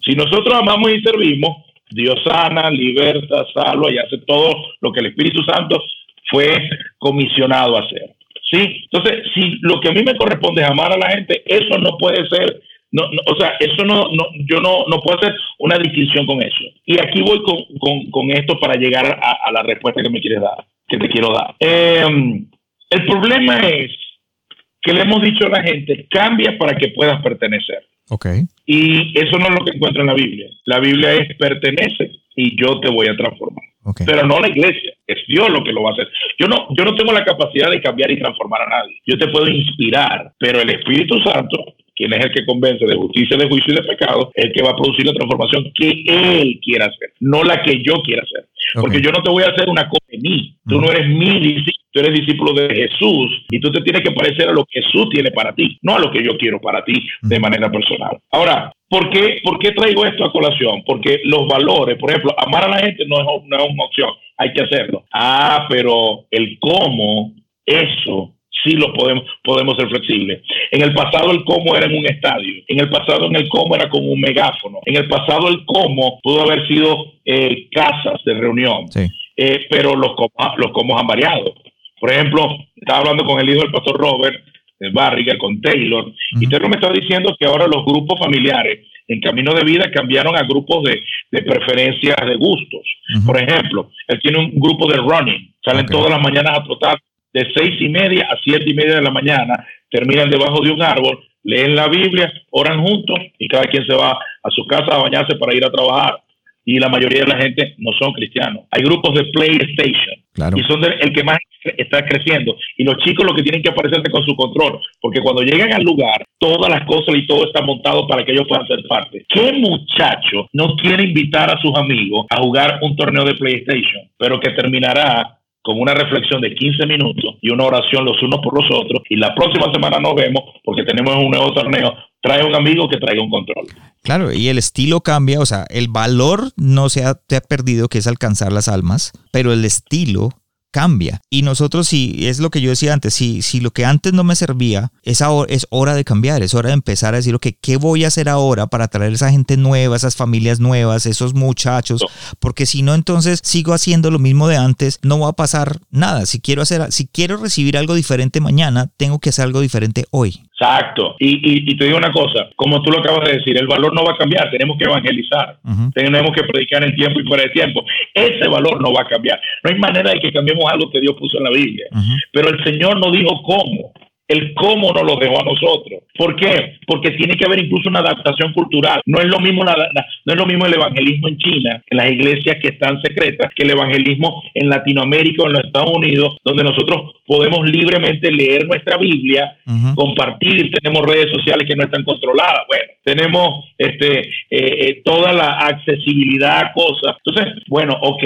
Si nosotros amamos y servimos, Dios sana, liberta, salva y hace todo lo que el Espíritu Santo fue comisionado a hacer. ¿Sí? Entonces, si lo que a mí me corresponde es amar a la gente, eso no puede ser, no, o sea, eso no, no yo no, no puedo hacer una distinción con eso. Y aquí voy con, esto para llegar a, la respuesta que me quieres dar, que te quiero dar. Em, el problema es que le hemos dicho a la gente, cambia para que puedas pertenecer. Okay. Y eso no es lo que encuentra en la Biblia. La Biblia es pertenece y yo te voy a transformar. Pero no la iglesia, es Dios lo que lo va a hacer. Yo no, yo no tengo la capacidad de cambiar y transformar a nadie. Yo te puedo inspirar, pero el Espíritu Santo, quien es el que convence de justicia, de juicio y de pecado, es el que va a producir la transformación que Él quiera hacer, no la que yo quiera hacer. Porque yo no te voy a hacer una cosa de mí. Tú no eres mi discípulo, tú eres discípulo de Jesús y tú te tienes que parecer a lo que Jesús tiene para ti, no a lo que yo quiero para ti de manera personal. Ahora, ¿Por qué, ¿Por qué, traigo esto a colación? Porque los valores, por ejemplo, amar a la gente no es, no es una opción, hay que hacerlo. Ah, pero el cómo, eso sí lo podemos, podemos ser flexibles. En el pasado el cómo era en un estadio, en el pasado en el cómo era con un megáfono, en el pasado el cómo pudo haber sido eh, casas de reunión, eh, pero los cómo, los cómo han variado. Por ejemplo, estaba hablando con el hijo del pastor Robert Barriga, con Taylor, y Taylor me está diciendo que ahora los grupos familiares en camino de vida cambiaron a grupos de, de preferencias de gustos. Por ejemplo, él tiene un grupo de running, salen todas las mañanas a trotar de seis y media a siete y media de la mañana, terminan debajo de un árbol, leen la Biblia, oran juntos y cada quien se va a su casa a bañarse para ir a trabajar. Y la mayoría de la gente no son cristianos. Hay grupos de PlayStation y son el que más está creciendo. Y los chicos lo que tienen que aparecerse con su control, porque cuando llegan al lugar, todas las cosas y todo está montado para que ellos puedan ser parte. ¿Qué muchacho no quiere invitar a sus amigos a jugar un torneo de PlayStation, pero que terminará con una reflexión de 15 minutos y una oración los unos por los otros y la próxima semana nos vemos porque tenemos un nuevo torneo trae un amigo que traiga un control. Claro, y el estilo cambia, o sea, el valor no se ha, te ha perdido, que es alcanzar las almas, pero el estilo cambia. Y nosotros, si es lo que yo decía antes, si, si lo que antes no me servía, es, ahora, es hora de cambiar, es hora de empezar a decir, ok, ¿qué voy a hacer ahora para traer esa gente nueva, esas familias nuevas, esos muchachos? Porque si no, entonces sigo haciendo lo mismo de antes, no va a pasar nada. Si quiero hacer, si quiero recibir algo diferente mañana, tengo que hacer algo diferente hoy. Exacto. Y, y, te digo una cosa, como tú lo acabas de decir, el valor no va a cambiar, tenemos que evangelizar, tenemos que predicar en tiempo y fuera de tiempo. Ese valor no va a cambiar. No hay manera de que cambiemos algo que Dios puso en la Biblia. Pero el Señor no dijo cómo el cómo nos lo dejó a nosotros. ¿Por qué? Porque tiene que haber incluso una adaptación cultural. No es lo mismo la, no es lo mismo el evangelismo en China, en las iglesias que están secretas, que el evangelismo en Latinoamérica o en los Estados Unidos, donde nosotros podemos libremente leer nuestra Biblia, compartir, tenemos redes sociales que no están controladas. Bueno, tenemos este eh, eh, toda la accesibilidad a cosas. Entonces, bueno, ok,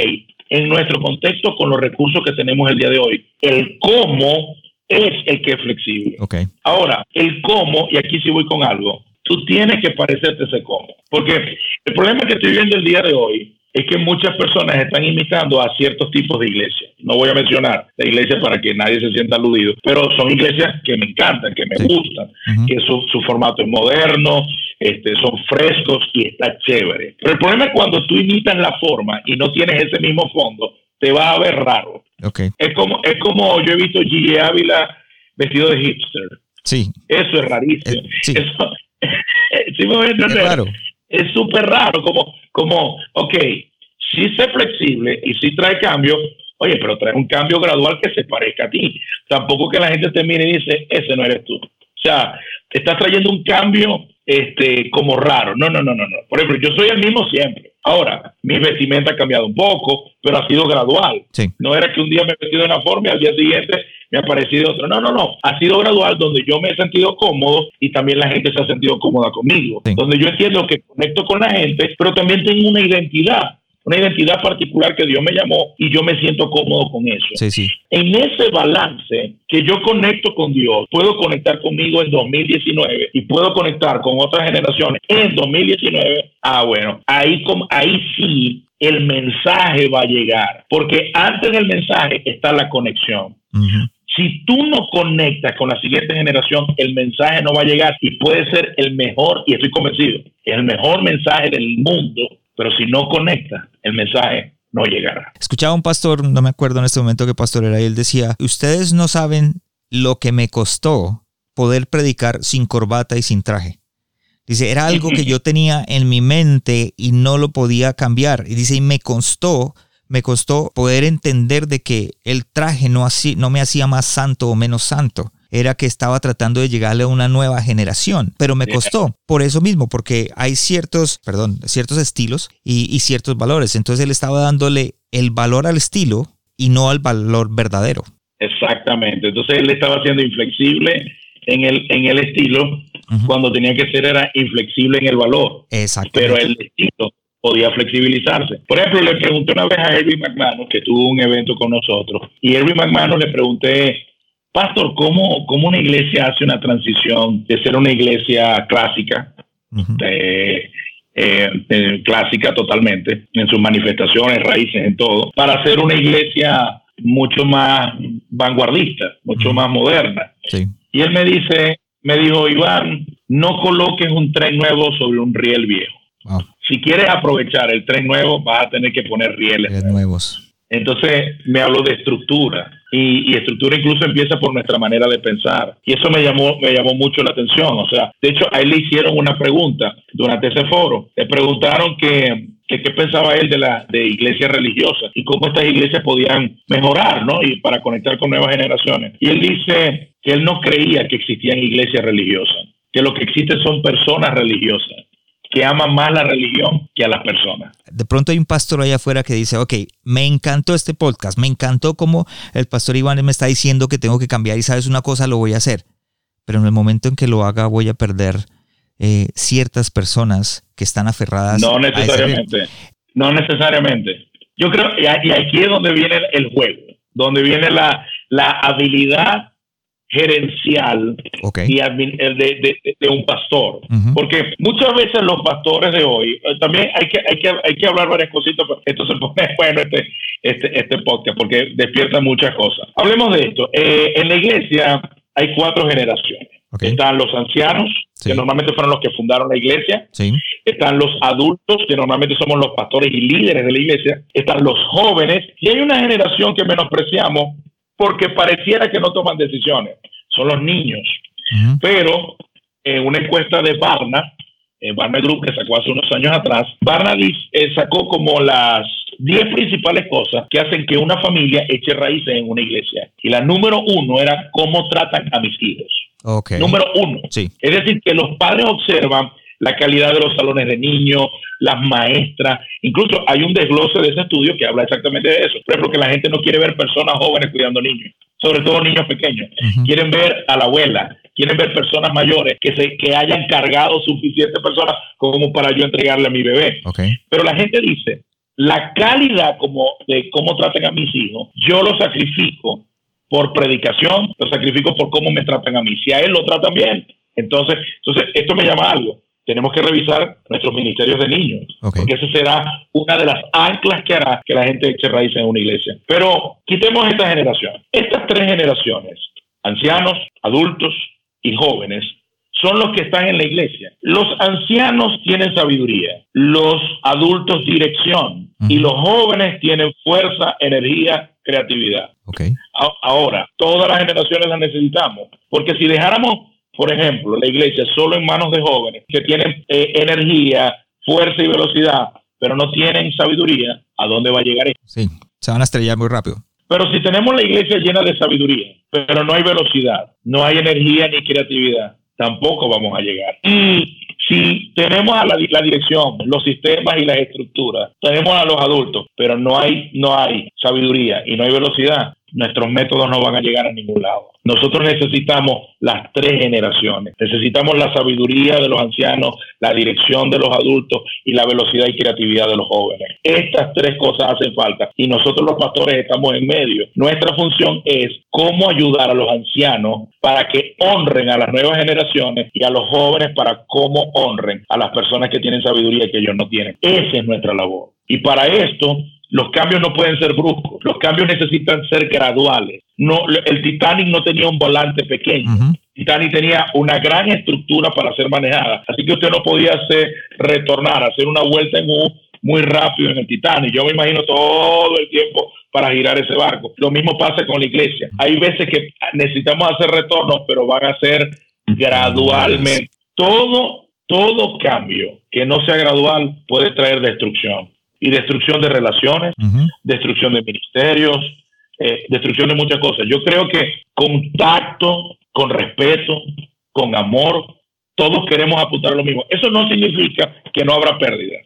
en nuestro contexto con los recursos que tenemos el día de hoy, el cómo es el que es flexible. Okay. Ahora, el cómo, y aquí sí voy con algo, tú tienes que parecerte ese cómo. Porque el problema que estoy viendo el día de hoy es que muchas personas están imitando a ciertos tipos de iglesias. No voy a mencionar la iglesia para que nadie se sienta aludido, pero son iglesias que me encantan, que me gustan, que su, su, formato es moderno, este, son frescos y está chévere. Pero el problema es cuando tú imitas la forma y no tienes ese mismo fondo, te va a ver raro. Okay. Es como, es como yo he visto Gigi Ávila vestido de hipster. Sí. Eso es rarísimo. Eh, sí. Eso, <laughs> es raro. Es súper raro, como, como, ok, sí sé flexible y sí trae cambio, oye, pero trae un cambio gradual que se parezca a ti. Tampoco que la gente te mire y dice, ese no eres tú. O sea, estás trayendo un cambio este, como raro. No, no, no, no, no. Por ejemplo, yo soy el mismo siempre. Ahora, mi vestimenta ha cambiado un poco, pero ha sido gradual. No era que un día me he vestido de una forma y al día siguiente me ha parecido otra. No, no, no. Ha sido gradual donde yo me he sentido cómodo y también la gente se ha sentido cómoda conmigo. Donde yo entiendo que conecto con la gente, pero también tengo una identidad una identidad particular que Dios me llamó y yo me siento cómodo con eso. Sí, sí. En ese balance que yo conecto con Dios, puedo conectar conmigo en 2019 y puedo conectar con otras generaciones en 2019. Ah, bueno, ahí, ahí sí el mensaje va a llegar, porque antes del mensaje está la conexión. Si tú no conectas con la siguiente generación, el mensaje no va a llegar y puede ser el mejor, y estoy convencido, el mejor mensaje del mundo pero si no conecta, el mensaje no llegará. Escuchaba un pastor, no me acuerdo en este momento qué pastor era, y él decía, ustedes no saben lo que me costó poder predicar sin corbata y sin traje. Dice, era algo que <laughs> yo tenía en mi mente y no lo podía cambiar. Y dice, y me costó, me costó poder entender de que el traje no, así, no me hacía más santo o menos santo era que estaba tratando de llegarle a una nueva generación, pero me costó por eso mismo, porque hay ciertos, perdón, ciertos estilos y, ciertos valores. Entonces él estaba dándole el valor al estilo y no al valor verdadero. Exactamente. Entonces él estaba siendo inflexible en el, en el estilo cuando tenía que ser era inflexible en el valor. Exacto. Pero el estilo podía flexibilizarse. Por ejemplo, le pregunté una vez a Erwin McManus, que tuvo un evento con nosotros, y Erwin McManus le pregunté Pastor, ¿cómo, ¿cómo, una iglesia hace una transición de ser una iglesia clásica, eh, clásica totalmente, en sus manifestaciones, raíces, en todo, para ser una iglesia mucho más vanguardista, mucho más moderna? Y él me dice, me dijo, Iván, no coloques un tren nuevo sobre un riel viejo. Si quieres aprovechar el tren nuevo, vas a tener que poner rieles nuevos. Entonces me habló de estructura y, estructura incluso empieza por nuestra manera de pensar y eso me llamó me llamó mucho la atención. O sea, de hecho a él le hicieron una pregunta durante ese foro. Le preguntaron que, qué pensaba él de la de iglesias religiosas y cómo estas iglesias podían mejorar, ¿no? Y para conectar con nuevas generaciones. Y él dice que él no creía que existían iglesias religiosas, que lo que existe son personas religiosas que aman más la religión que a las personas. De pronto hay un pastor allá afuera que dice, ok, me encantó este podcast, me encantó como el pastor Iván me está diciendo que tengo que cambiar y sabes una cosa, lo voy a hacer. Pero en el momento en que lo haga voy a perder eh, ciertas personas que están aferradas. No necesariamente, no necesariamente. Yo creo, y aquí es donde viene el juego, donde viene la, la habilidad gerencial y de, un pastor. Porque muchas veces los pastores de hoy, eh, también hay que, hay que, hay que hablar varias cositas, esto se pone bueno este, este, este podcast, porque despierta muchas cosas. Hablemos de esto. Eh, en la iglesia hay cuatro generaciones. Están los ancianos, que normalmente fueron los que fundaron la iglesia. Están los adultos, que normalmente somos los pastores y líderes de la iglesia. Están los jóvenes. Y hay una generación que menospreciamos, porque pareciera que no toman decisiones. Son los niños. Pero en una encuesta de Barna, eh, Barna Group que sacó hace unos años atrás, Barna eh, sacó como las 10 principales cosas que hacen que una familia eche raíces en una iglesia. Y la número uno era cómo tratan a mis hijos. Okay. Número uno. Sí. Es decir, que los padres observan la calidad de los salones de niños, las maestras. Incluso hay un desglose de ese estudio que habla exactamente de eso. Por ejemplo, que la gente no quiere ver personas jóvenes cuidando niños, sobre todo niños pequeños. Quieren ver a la abuela, quieren ver personas mayores que, se, que hayan cargado suficientes personas como para yo entregarle a mi bebé. Pero la gente dice, la calidad como de cómo traten a mis hijos, yo lo sacrifico por predicación, lo sacrifico por cómo me tratan a mí. Si a él lo tratan bien, entonces, entonces esto me llama algo tenemos que revisar nuestros ministerios de niños, porque esa será una de las anclas que hará que la gente eche raíz en una iglesia. Pero quitemos esta generación. Estas tres generaciones, ancianos, adultos y jóvenes, son los que están en la iglesia. Los ancianos tienen sabiduría, los adultos dirección y los jóvenes tienen fuerza, energía, creatividad. Ahora, todas las generaciones las necesitamos, porque si dejáramos por ejemplo, la iglesia solo en manos de jóvenes que tienen eh, energía, fuerza y velocidad, pero no tienen sabiduría, ¿a dónde va a llegar esto? Sí, se van a estrellar muy rápido. Pero si tenemos la iglesia llena de sabiduría, pero no hay velocidad, no hay energía ni creatividad, tampoco vamos a llegar. Y si tenemos a la, la, dirección, los sistemas y las estructuras, tenemos a los adultos, pero no hay, no hay sabiduría y no hay velocidad, nuestros métodos no van a llegar a ningún lado. Nosotros necesitamos las tres generaciones. Necesitamos la sabiduría de los ancianos, la dirección de los adultos y la velocidad y creatividad de los jóvenes. Estas tres cosas hacen falta y nosotros los pastores estamos en medio. Nuestra función es cómo ayudar a los ancianos para que honren a las nuevas generaciones y a los jóvenes para cómo honren a las personas que tienen sabiduría que ellos no tienen. Esa es nuestra labor. Y para esto los cambios no pueden ser bruscos, los cambios necesitan ser graduales. No, el Titanic no tenía un volante pequeño. Titanic tenía una gran estructura para ser manejada, así que usted no podía hacer retornar, hacer una vuelta en U muy rápido en el Titanic. Yo me imagino todo el tiempo para girar ese barco. Lo mismo pasa con la iglesia. Hay veces que necesitamos hacer retornos, pero van a ser gradualmente. Todo, todo cambio que no sea gradual puede traer destrucción y destrucción de relaciones, destrucción de ministerios, eh, destrucción de muchas cosas. Yo creo que contacto, con respeto, con amor, todos queremos apuntar a lo mismo. Eso no significa que no habrá pérdidas.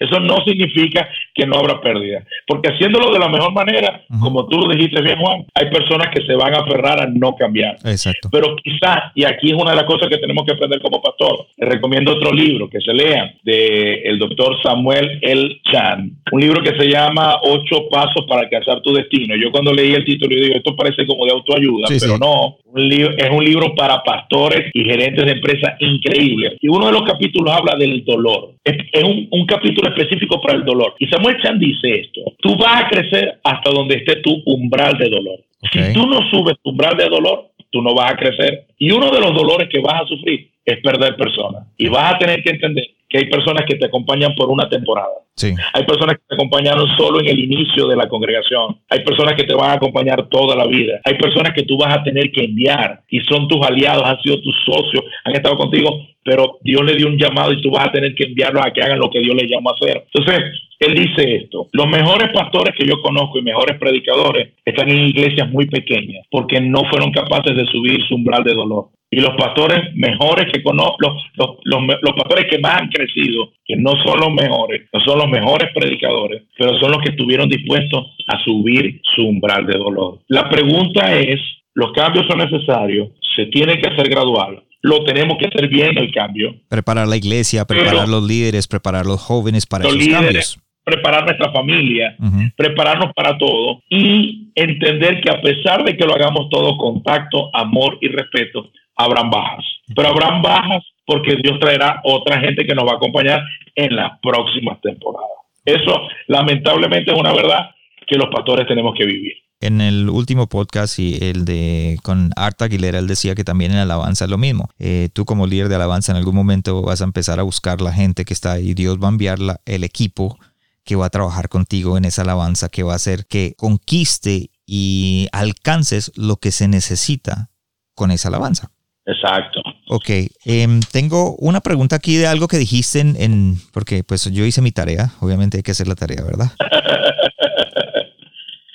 Eso no significa que no habrá pérdida, porque haciéndolo de la mejor manera, como tú dijiste bien, Juan, hay personas que se van a aferrar a no cambiar. Exacto. Pero quizás, y aquí es una de las cosas que tenemos que aprender como pastor, les recomiendo otro libro que se lean de el doctor Samuel L. Chan, un libro que se llama Ocho Pasos para alcanzar tu destino. Yo cuando leí el título, yo digo, esto parece como de autoayuda, pero no, es un libro para pastores y gerentes de empresas increíble. Y uno de los capítulos habla del dolor. Es, un, un, capítulo específico para el dolor. Y Samuel Chan dice esto, tú vas a crecer hasta donde esté tu umbral de dolor. Si tú no subes tu umbral de dolor, tú no vas a crecer. Y uno de los dolores que vas a sufrir es perder personas. Y vas a tener que entender que hay personas que te acompañan por una temporada. Sí. Hay personas que te acompañaron solo en el inicio de la congregación. Hay personas que te van a acompañar toda la vida. Hay personas que tú vas a tener que enviar y son tus aliados, han sido tus socios, han estado contigo, pero Dios le dio un llamado y tú vas a tener que enviarlos a que hagan lo que Dios les llamó a hacer. Entonces, él dice esto, los mejores pastores que yo conozco y mejores predicadores están en iglesias muy pequeñas porque no fueron capaces de subir su umbral de dolor. Y los pastores mejores que conozco, los, los, pastores que más han crecido, que no son los mejores, no son los mejores predicadores, pero son los que estuvieron dispuestos a subir su umbral de dolor. La pregunta es, los cambios son necesarios, se tiene que hacer gradual, lo tenemos que hacer bien el cambio. Preparar la iglesia, preparar los líderes, preparar los jóvenes para esos cambios. Preparar nuestra familia, prepararnos para todo y entender que a pesar de que lo hagamos todo con tacto, amor y respeto, habrán bajas. Pero habrán bajas porque Dios traerá otra gente que nos va a acompañar en las próximas temporadas. Eso lamentablemente es una verdad que los pastores tenemos que vivir. En el último podcast y el de con Art Aguilera, él decía que también en alabanza es lo mismo. Eh, tú como líder de alabanza en algún momento vas a empezar a buscar la gente que está ahí. Dios va a enviar el equipo que va a trabajar contigo en esa alabanza, que va a hacer que conquiste y alcances lo que se necesita con esa alabanza. Exacto. Ok, em, tengo una pregunta aquí de algo que dijiste en, en, porque pues yo hice mi tarea, obviamente hay que hacer la tarea, ¿verdad? <laughs>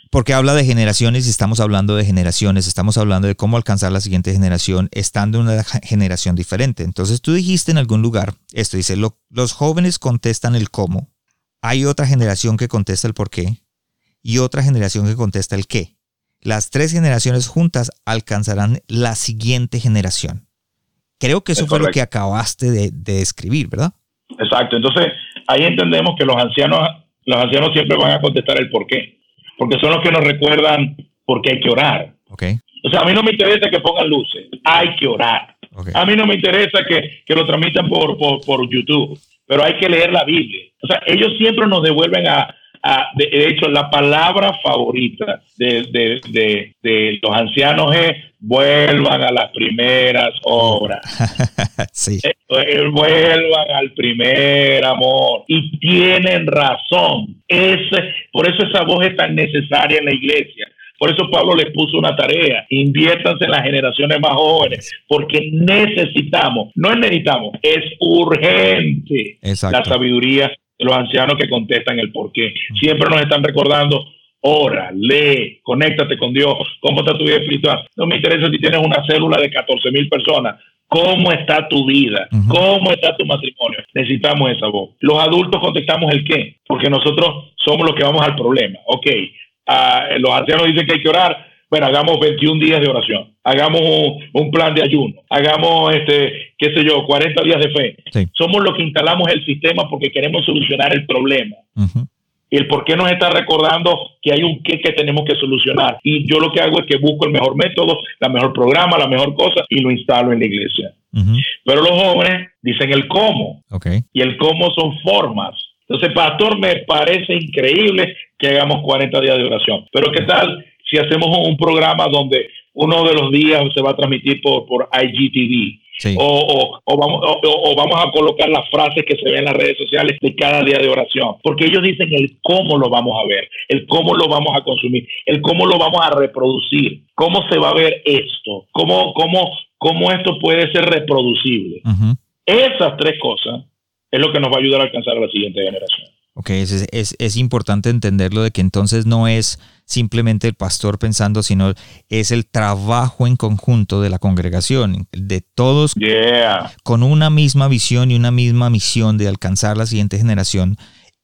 Porque habla de generaciones y estamos hablando de generaciones, estamos hablando de cómo alcanzar la siguiente generación estando en una generación diferente. Entonces tú dijiste en algún lugar, esto dice, los jóvenes contestan el cómo, hay otra generación que contesta el por qué y otra generación que contesta el qué. Las tres generaciones juntas alcanzarán la siguiente generación. Creo que eso fue lo que acabaste de, de describir, ¿verdad? Exacto. Entonces, ahí entendemos que los ancianos, los ancianos siempre van a contestar el por qué porque son los que nos recuerdan por qué hay que orar. Okay. O sea, a mí no me interesa que pongan luces, hay que orar. A mí no me interesa que, lo transmitan por, por, YouTube, pero hay que leer la Biblia. O sea, ellos siempre nos devuelven a, de, hecho, la palabra favorita de, de, los ancianos es vuelvan a las primeras obras. <laughs> sí. Eh, vuelvan al primer amor. Y tienen razón. Ese, por eso esa voz es tan necesaria en la iglesia. Por eso Pablo les puso una tarea, inviértanse en las generaciones más jóvenes, porque necesitamos, no necesitamos, es urgente la sabiduría de los ancianos que contestan el por qué. Siempre nos están recordando ora, lee, conéctate con Dios, cómo está tu vida espiritual. No me interesa si tienes una célula de 14 mil personas. ¿Cómo está tu vida? ¿Cómo está tu matrimonio? Necesitamos esa voz. Los adultos contestamos el qué, porque nosotros somos los que vamos al problema. Ok, ah, los ancianos dicen que hay que orar. Bueno, hagamos 21 días de oración, hagamos un, plan de ayuno, hagamos, este, qué sé yo, 40 días de fe. Somos los que instalamos el sistema porque queremos solucionar el problema y el por qué nos está recordando que hay un qué que tenemos que solucionar. Y yo lo que hago es que busco el mejor método, la mejor programa, la mejor cosa y lo instalo en la iglesia. Pero los jóvenes dicen el cómo. Y el cómo son formas. Entonces, pastor, me parece increíble que hagamos 40 días de oración. Pero ¿qué tal si hacemos un programa donde uno de los días se va a transmitir por, por IGTV? O, vamos, o, vamos a colocar las frases que se ven en las redes sociales de cada día de oración, porque ellos dicen el cómo lo vamos a ver, el cómo lo vamos a consumir, el cómo lo vamos a reproducir, cómo se va a ver esto, cómo, cómo, cómo esto puede ser reproducible. Esas tres cosas es lo que nos va a ayudar a alcanzar a la siguiente generación. Ok, es, es, es, importante entenderlo de que entonces no es simplemente el pastor pensando, sino es el trabajo en conjunto de la congregación, de todos con una misma visión y una misma misión de alcanzar la siguiente generación.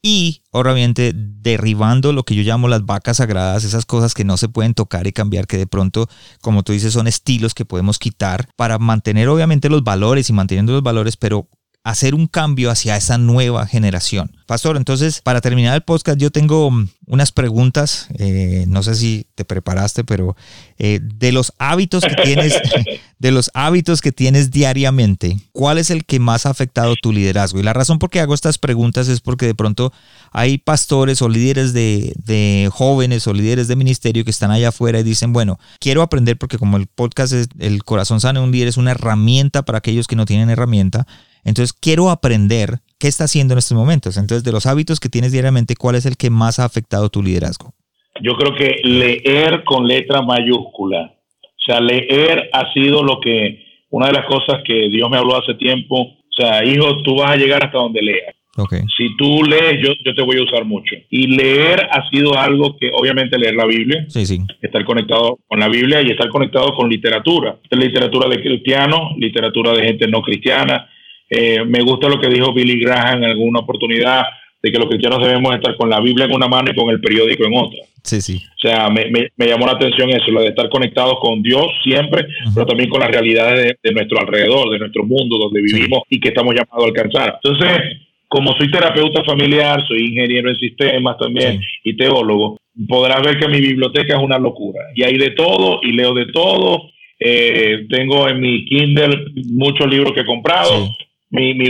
Y obviamente derribando lo que yo llamo las vacas sagradas, esas cosas que no se pueden tocar y cambiar, que de pronto, como tú dices, son estilos que podemos quitar para mantener obviamente los valores y manteniendo los valores, pero hacer un cambio hacia esa nueva generación. Pastor, entonces, para terminar el podcast, yo tengo mm, unas preguntas, eh, no sé si te preparaste, pero eh, de los hábitos que tienes, <laughs> de los hábitos que tienes diariamente, ¿cuál es el que más ha afectado tu liderazgo? Y la razón por qué hago estas preguntas es porque de pronto hay pastores o líderes de, de jóvenes o líderes de ministerio que están allá afuera y dicen, bueno, quiero aprender porque como el podcast es el corazón sano de un líder es una herramienta para aquellos que no tienen herramienta entonces, quiero aprender qué está haciendo en estos momentos. Entonces, de los hábitos que tienes diariamente, ¿cuál es el que más ha afectado tu liderazgo? Yo creo que leer con letra mayúscula. O sea, leer ha sido lo que, una de las cosas que Dios me habló hace tiempo. O sea, hijo, tú vas a llegar hasta donde leas. Okay. Si tú lees, yo, yo te voy a usar mucho. Y leer ha sido algo que, obviamente, leer la Biblia, sí, sí. estar conectado con la Biblia y estar conectado con literatura. Literatura de cristianos, literatura de gente no cristiana, eh, me gusta lo que dijo Billy Graham en alguna oportunidad, de que los cristianos debemos estar con la Biblia en una mano y con el periódico en otra. Sí, sí. O sea, me, llamó la atención eso, lo de estar conectados con Dios siempre, pero también con las realidades de, nuestro alrededor, de nuestro mundo, donde vivimos y que estamos llamados a alcanzar. Entonces, como soy terapeuta familiar, soy ingeniero en sistemas también y teólogo, podrás ver que mi biblioteca es una locura. Y hay de todo y leo de todo. Eh, tengo en mi Kindle muchos libros que he comprado mi, mi,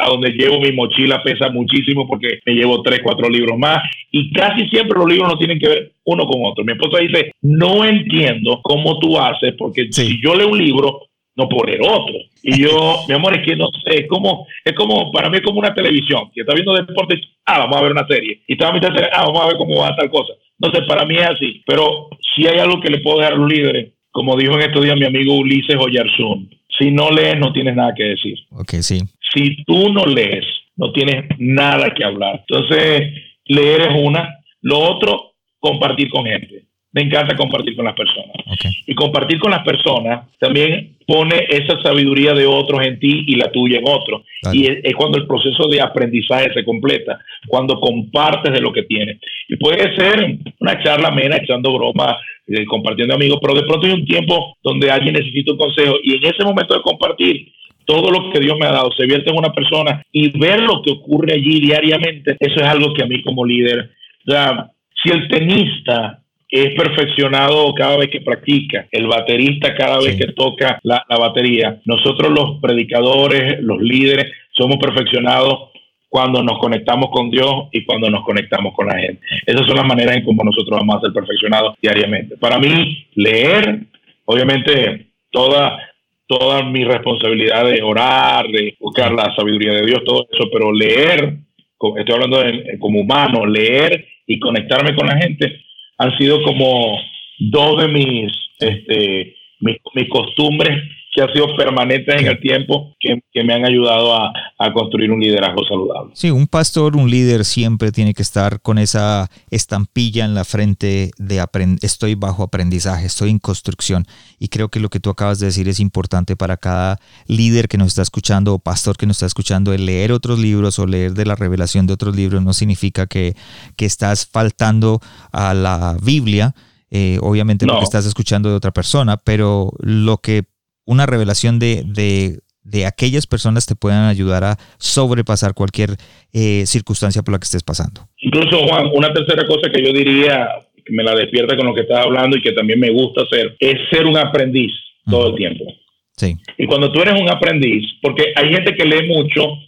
a donde llevo mi mochila pesa muchísimo porque me llevo tres, cuatro libros más y casi siempre los libros no tienen que ver uno con otro. Mi esposa dice, no entiendo cómo tú haces porque si yo leo un libro, no puedo leer otro. Y yo, <laughs> mi amor, es que no sé, es como, es como, para mí es como una televisión. Si está viendo deportes, ah, vamos a ver una serie. Y está viendo ah, vamos a ver cómo va tal cosa. No sé, para mí es así. Pero si hay algo que le puedo dejar a los líderes, como dijo en estos días mi amigo Ulises Oyarzún, Si no lees, no tienes nada que decir. Ok, sí. Si tú no lees, no tienes nada que hablar. Entonces, leer es una. Lo otro, compartir con gente. Me encanta compartir con las personas. Y compartir con las personas también pone esa sabiduría de otros en ti y la tuya en otros. Y es, cuando el proceso de aprendizaje se completa, cuando compartes de lo que tienes. Y puede ser una charla mera, echando bromas, eh, compartiendo amigos, pero de pronto hay un tiempo donde alguien necesita un consejo y en ese momento de compartir, todo lo que Dios me ha dado se vierte en una persona y ver lo que ocurre allí diariamente, eso es algo que a mí como líder, o sea, si el tenista es perfeccionado cada vez que practica, el baterista cada vez que toca la, batería. Nosotros los predicadores, los líderes, somos perfeccionados cuando nos conectamos con Dios y cuando nos conectamos con la gente. Esas son las maneras en cómo nosotros vamos a ser perfeccionados diariamente. Para mí, leer, obviamente, toda, toda mi responsabilidad de orar, de buscar la sabiduría de Dios, todo eso, pero leer, estoy hablando como humano, leer y conectarme con la gente, han sido como dos de mis, este, mis, costumbres que han sido permanentes en el tiempo, que, me han ayudado a, construir un liderazgo saludable. Sí, un pastor, un líder siempre tiene que estar con esa estampilla en la frente de estoy bajo aprendizaje, estoy en construcción. Y creo que lo que tú acabas de decir es importante para cada líder que nos está escuchando o pastor que nos está escuchando. El leer otros libros o leer de la revelación de otros libros no significa que, que estás faltando a la Biblia. Eh, obviamente lo que estás escuchando de otra persona, pero lo que una revelación de, de, aquellas personas te puedan ayudar a sobrepasar cualquier eh, circunstancia por la que estés pasando. Incluso, Juan, una tercera cosa que yo diría, que me la despierta con lo que estás hablando y que también me gusta hacer, es ser un aprendiz todo el tiempo. Sí. Y cuando tú eres un aprendiz, porque hay gente que lee mucho,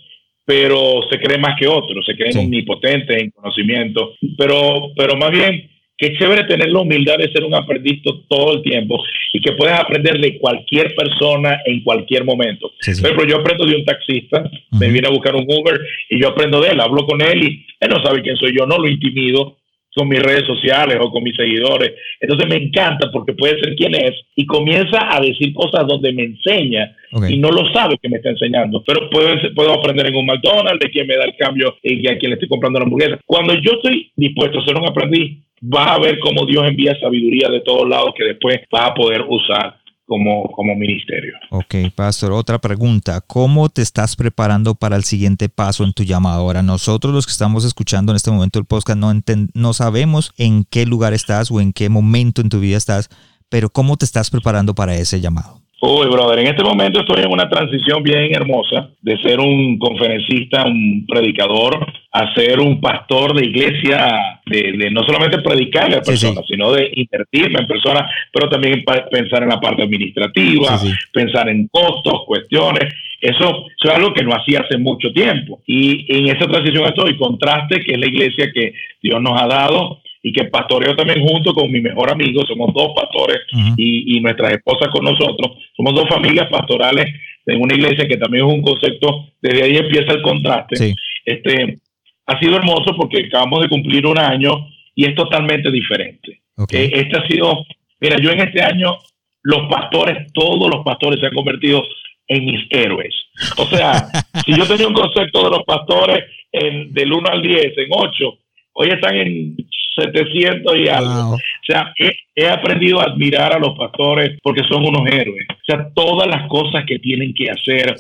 pero se cree más que otros, se creen omnipotentes en conocimiento, pero, pero más bien Qué chévere tener la humildad de ser un aprendiz todo el tiempo y que puedas aprender de cualquier persona en cualquier momento. Por ejemplo, yo aprendo de un taxista, me viene a buscar un Uber y yo aprendo de él, hablo con él y él no sabe quién soy yo, no lo intimido con mis redes sociales o con mis seguidores. Entonces me encanta porque puede ser quien es y comienza a decir cosas donde me enseña y no lo sabe que me está enseñando. Pero puedo, puedo aprender en un McDonald's de quién me da el cambio y a quién le estoy comprando la hamburguesa. Cuando yo estoy dispuesto a ser un aprendiz, vas a ver cómo Dios envía sabiduría de todos lados que después vas a poder usar como, como ministerio. Ok, pastor, otra pregunta. ¿Cómo te estás preparando para el siguiente paso en tu llamada? Ahora, nosotros los que estamos escuchando en este momento el podcast no, no sabemos en qué lugar estás o en qué momento en tu vida estás, pero ¿cómo te estás preparando para ese llamado? Uy, brother, en este momento estoy en una transición bien hermosa de ser un conferencista, un predicador, a ser un pastor de iglesia, de, no solamente predicarle a personas, sino de invertirme en personas, pero también pensar en la parte administrativa, pensar en costos, cuestiones. Eso, eso, es algo que no hacía hace mucho tiempo. Y en esa transición estoy, contraste, que es la iglesia que Dios nos ha dado, y que pastoreo también junto con mi mejor amigo, somos dos pastores y, nuestras esposas con nosotros, somos dos familias pastorales en una iglesia que también es un concepto, desde ahí empieza el contraste. Este, ha sido hermoso porque acabamos de cumplir un año y es totalmente diferente. Eh, este ha sido, mira, yo en este año, los pastores, todos los pastores se han convertido en mis héroes. O sea, <laughs> si yo tenía un concepto de los pastores en, del 1 al 10, en 8, hoy están en 700 y algo. O sea, he, aprendido a admirar a los pastores porque son unos héroes. O sea, todas las cosas que tienen que hacer,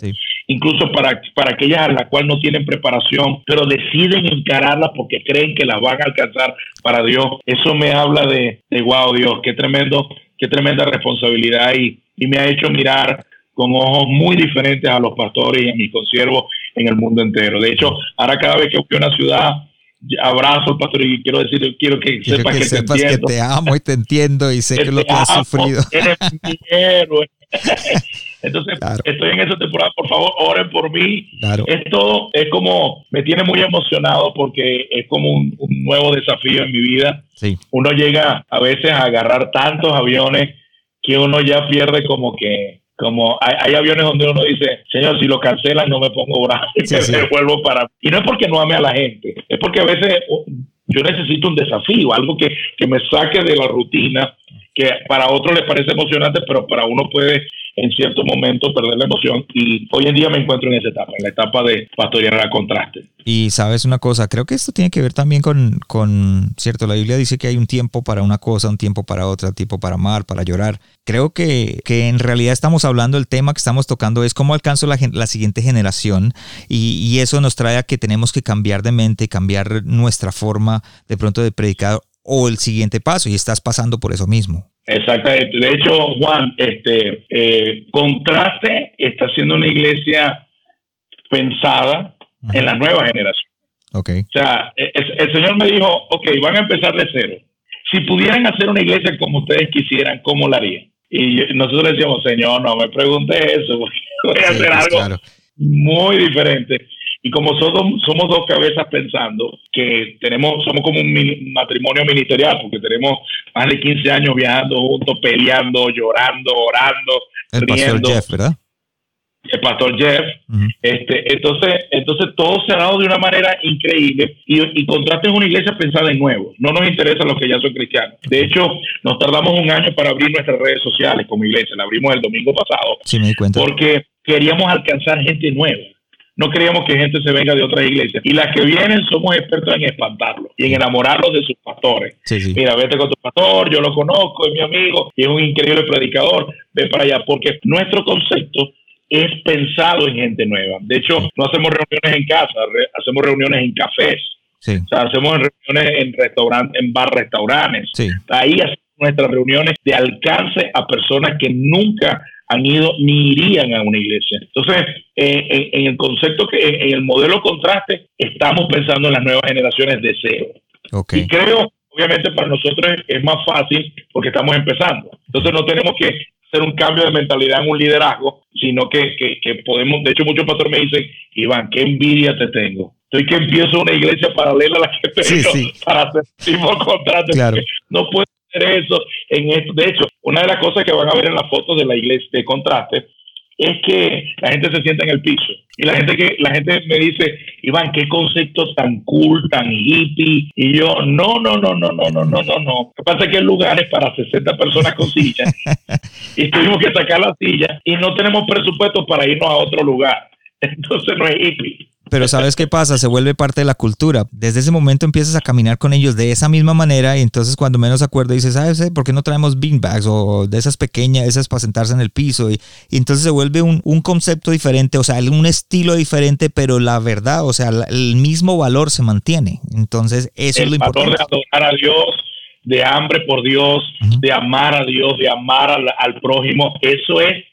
incluso para, para aquellas a las cuales no tienen preparación, pero deciden encararlas porque creen que las van a alcanzar para Dios. Eso me habla de, de wow, Dios, qué tremendo, qué tremenda responsabilidad y, y me ha hecho mirar con ojos muy diferentes a los pastores y a mis consiervos en el mundo entero. De hecho, ahora cada vez que voy a una ciudad, abrazo, pastor, y quiero decir, quiero que sepas, que, te amo y te entiendo y sé que, lo que has sufrido. Eres mi héroe. <laughs> Entonces, estoy en esa temporada, por favor, oren por mí. Esto es como, me tiene muy emocionado porque es como un, nuevo desafío en mi vida. Uno llega a veces a agarrar tantos aviones que uno ya pierde como que como hay, aviones donde uno dice, señor, si lo cancelan no me pongo bravo y me vuelvo para... Y no es porque no ame a la gente, es porque a veces yo necesito un desafío, algo que, que me saque de la rutina que para otros les parece emocionante, pero para uno puede en cierto momento perder la emoción y hoy en día me encuentro en esa etapa, en la etapa de pastorear a contraste. Y sabes una cosa, creo que esto tiene que ver también con, con, cierto, la Biblia dice que hay un tiempo para una cosa, un tiempo para otra, tiempo para amar, para llorar. Creo que, que en realidad estamos hablando, el tema que estamos tocando es cómo alcanzo la, la siguiente generación y, y eso nos trae a que tenemos que cambiar de mente, cambiar nuestra forma de pronto de predicar o el siguiente paso y estás pasando por eso mismo. Exactamente. De hecho, Juan, este eh, Contraste está siendo una iglesia pensada en la nueva generación. Okay. O sea, el, Señor me dijo, ok, van a empezar de cero. Si pudieran hacer una iglesia como ustedes quisieran, ¿cómo la harían? Y nosotros le decíamos, Señor, no me pregunte eso, voy a hacer algo muy diferente. Y como somos, somos dos cabezas pensando que tenemos, somos como un matrimonio ministerial, porque tenemos más de 15 años viajando juntos, peleando, llorando, orando, el pastor Jeff, ¿verdad? El pastor Jeff. este, entonces, entonces todo se ha dado de una manera increíble y, y Contraste una iglesia pensada en nuevo. No nos interesa los que ya son cristianos. De hecho, nos tardamos un año para abrir nuestras redes sociales como iglesia. La abrimos el domingo pasado. Sí, me di cuenta. Porque queríamos alcanzar gente nueva no queríamos que gente se venga de otras iglesias. Y las que vienen somos expertos en espantarlos y en enamorarlos de sus pastores. Mira, vete con tu pastor, yo lo conozco, es mi amigo y es un increíble predicador, ve para allá, porque nuestro concepto es pensado en gente nueva. De hecho, no hacemos reuniones en casa, hacemos reuniones en cafés. O sea, hacemos reuniones en restaurantes, en bar restaurantes. Ahí hacemos nuestras reuniones de alcance a personas que nunca han ido ni irían a una iglesia. Entonces, eh, en, el concepto que en, el modelo contraste, estamos pensando en las nuevas generaciones de cero. Y creo, obviamente, para nosotros es más fácil porque estamos empezando. Entonces, no tenemos que hacer un cambio de mentalidad en un liderazgo, sino que, podemos, de hecho, muchos pastores me dicen, Iván, qué envidia te tengo. Estoy que empiezo una iglesia paralela a la que tengo para hacer <laughs> tipo contrato. No puedo eso en esto. De hecho, una de las cosas que van a ver en la foto de la iglesia de contraste es que la gente se sienta en el piso. Y la gente que la gente me dice Iván qué concepto tan cool tan hippie y yo no no no no no no no no no lo que pasa es que el lugar es para 60 personas con sillas <laughs> y tuvimos que sacar la silla y no tenemos presupuesto para irnos a otro lugar. Entonces no es hippie pero ¿sabes qué pasa? Se vuelve parte de la cultura. Desde ese momento empiezas a caminar con ellos de esa misma manera y entonces cuando menos acuerdo dices, ¿sabes por qué no traemos beanbags o de esas pequeñas, esas para sentarse en el piso? Y, entonces se vuelve un, concepto diferente, o sea, un estilo diferente, pero la verdad, o sea, el mismo valor se mantiene. Entonces eso es lo importante. de adorar a Dios, de hambre por Dios, de amar a Dios, de amar al, al prójimo, eso es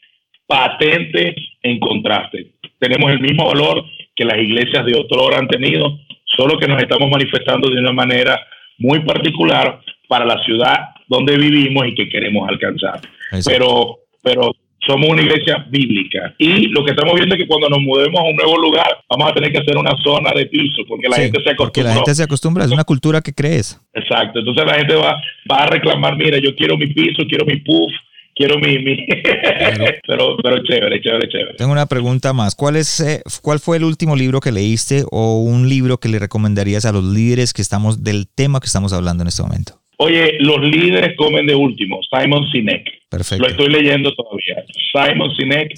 patente en contraste. Tenemos el mismo valor que las iglesias de otro hora han tenido, solo que nos estamos manifestando de una manera muy particular para la ciudad donde vivimos y que queremos alcanzar. Pero, pero somos una iglesia bíblica y lo que estamos viendo es que cuando nos mudemos a un nuevo lugar vamos a tener que hacer una zona de piso porque la gente se acostumbra. Porque la gente se acostumbra, es una cultura que crees. Exacto, entonces la gente va, va a reclamar, mira, yo quiero mi piso, quiero mi puff, quiero mi... <laughs> pero, pero chévere, chévere, chévere. Tengo una pregunta más. ¿Cuál, es, eh, ¿Cuál fue el último libro que leíste o un libro que le recomendarías a los líderes que estamos del tema que estamos hablando en este momento? Oye, los líderes comen de último, Simon Sinek. Perfecto. Lo estoy leyendo todavía. Simon Sinek,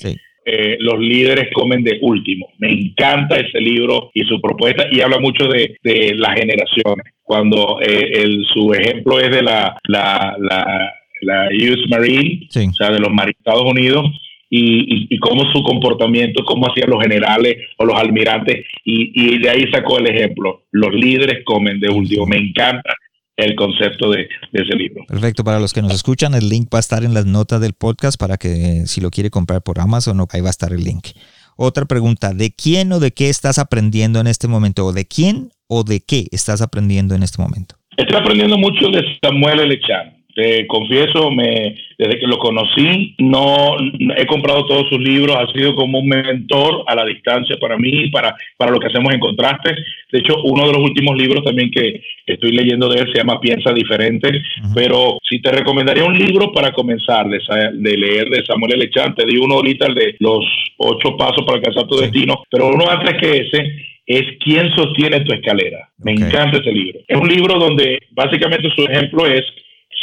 eh, los líderes comen de último. Me encanta ese libro y su propuesta y habla mucho de, de las generaciones. Cuando eh, el, su ejemplo es de la, la, la la US Marine, o sea, de los Estados Unidos, y, y, cómo su comportamiento, cómo hacían los generales o los almirantes, y, y, de ahí sacó el ejemplo. Los líderes comen de último. Me encanta el concepto de, ese libro. Perfecto, para los que nos escuchan, el link va a estar en las notas del podcast para que si lo quiere comprar por Amazon, ahí va a estar el link. Otra pregunta, ¿de quién o de qué estás aprendiendo en este momento? ¿O de quién o de qué estás aprendiendo en este momento? Estoy aprendiendo mucho de Samuel Elechan te confieso, me, desde que lo conocí, no he comprado todos sus libros, ha sido como un mentor a la distancia para mí, para, para lo que hacemos en contraste. De hecho, uno de los últimos libros también que estoy leyendo de él se llama Piensa Diferente, pero si te recomendaría un libro para comenzar de, de leer de Samuel L. te di uno ahorita, el de los ocho pasos para alcanzar tu destino, pero uno antes que ese es quién sostiene tu escalera. Me encanta ese libro. Es un libro donde básicamente su ejemplo es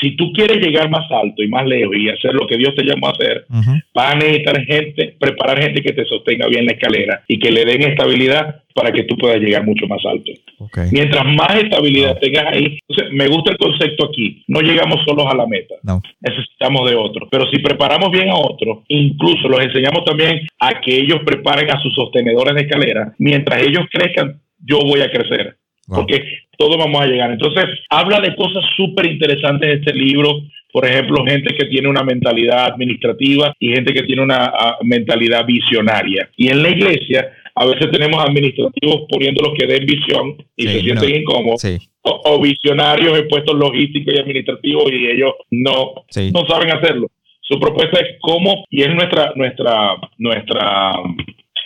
si tú quieres llegar más alto y más lejos y hacer lo que Dios te llamó a hacer, vas a necesitar gente, preparar gente que te sostenga bien la escalera y que le den estabilidad para que tú puedas llegar mucho más alto. Mientras más estabilidad tengas ahí, me gusta el concepto aquí, no llegamos solos a la meta, necesitamos de otros, pero si preparamos bien a otros, incluso los enseñamos también a que ellos preparen a sus sostenedores de escalera, mientras ellos crezcan, yo voy a crecer. Porque todos vamos a llegar. Entonces, habla de cosas súper interesantes este libro. Por ejemplo, gente que tiene una mentalidad administrativa y gente que tiene una ah, mentalidad visionaria. Y en la iglesia, a veces tenemos administrativos poniéndolos que den visión y se sienten incómodos. O, visionarios en puestos logísticos y administrativos y ellos no, no saben hacerlo. Su propuesta es cómo, y es nuestra, nuestra, nuestra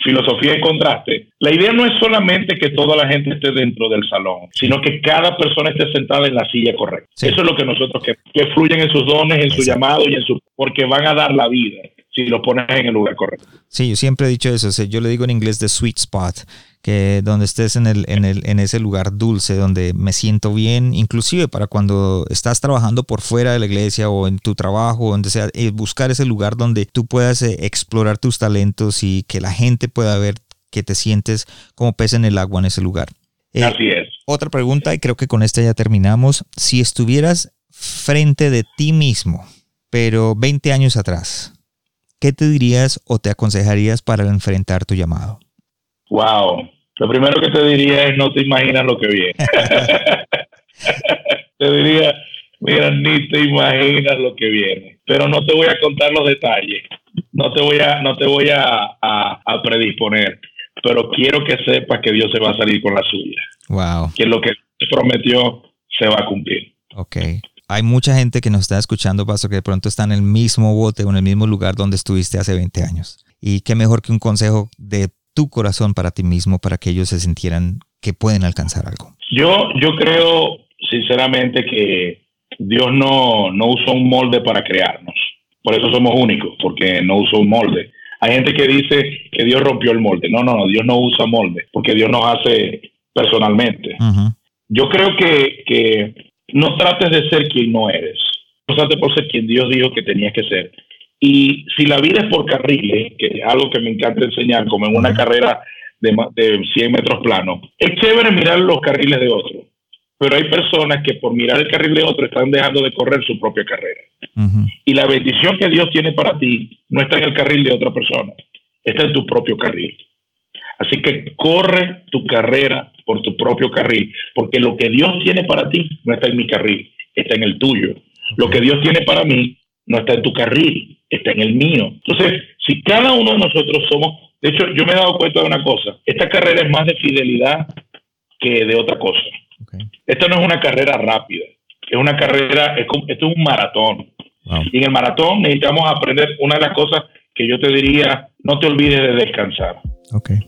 filosofía en contraste, la idea no es solamente que toda la gente esté dentro del salón, sino que cada persona esté sentada en la silla correcta. Eso es lo que nosotros, que, que fluyen en sus dones, en su llamado y en su... porque van a dar la vida si lo pones en el lugar correcto. Sí, yo siempre he dicho eso, yo le digo en inglés the sweet spot, que donde estés en, el, en, el, en ese lugar dulce, donde me siento bien, inclusive para cuando estás trabajando por fuera de la iglesia o en tu trabajo, donde sea, eh, buscar ese lugar donde tú puedas eh, explorar tus talentos y que la gente pueda ver que te sientes como pez en el agua en ese lugar. Eh, Así es. Otra pregunta, y creo que con esta ya terminamos. Si estuvieras frente de ti mismo, pero 20 años atrás, ¿qué te dirías o te aconsejarías para enfrentar tu llamado? Wow. Lo primero que te diría es no te imaginas lo que viene. <laughs> te diría, mira, ni te imaginas lo que viene. Pero no te voy a contar los detalles. No te voy a, no te voy a, a, predisponer. Pero quiero que sepas que Dios se va a salir con la suya. Wow. Que lo que prometió se va a cumplir. Ok hay mucha gente que nos está escuchando, Pastor, que de pronto está en el mismo bote o en el mismo lugar donde estuviste hace 20 años. Y qué mejor que un consejo de tu corazón para ti mismo, para que ellos se sintieran que pueden alcanzar algo. Yo, yo creo sinceramente que Dios no, no usó un molde para crearnos. Por eso somos únicos, porque no usó un molde. Hay gente que dice que Dios rompió el molde. No, no, no, Dios no usa molde, porque Dios nos hace personalmente. Yo creo que, que no trates de ser quien no eres. Trate por ser quien Dios dijo que tenías que ser. Y si la vida es por carriles, que es algo que me encanta enseñar, como en una carrera de, de 100 metros plano, es chévere mirar los carriles de otro. Pero hay personas que por mirar el carril de otro están dejando de correr su propia carrera. Y la bendición que Dios tiene para ti no está en el carril de otra persona, está en tu propio carril. Así que corre tu carrera por tu propio carril, porque lo que Dios tiene para ti no está en mi carril, está en el tuyo. Lo que Dios tiene para mí no está en tu carril, está en el mío. Entonces, si cada uno de nosotros somos, de hecho, yo me he dado cuenta de una cosa, esta carrera es más de fidelidad que de otra cosa. Esta no es una carrera rápida, es una carrera, es, esto es un maratón. Y en el maratón necesitamos aprender una de las cosas que yo te diría, no te olvides de descansar. Okay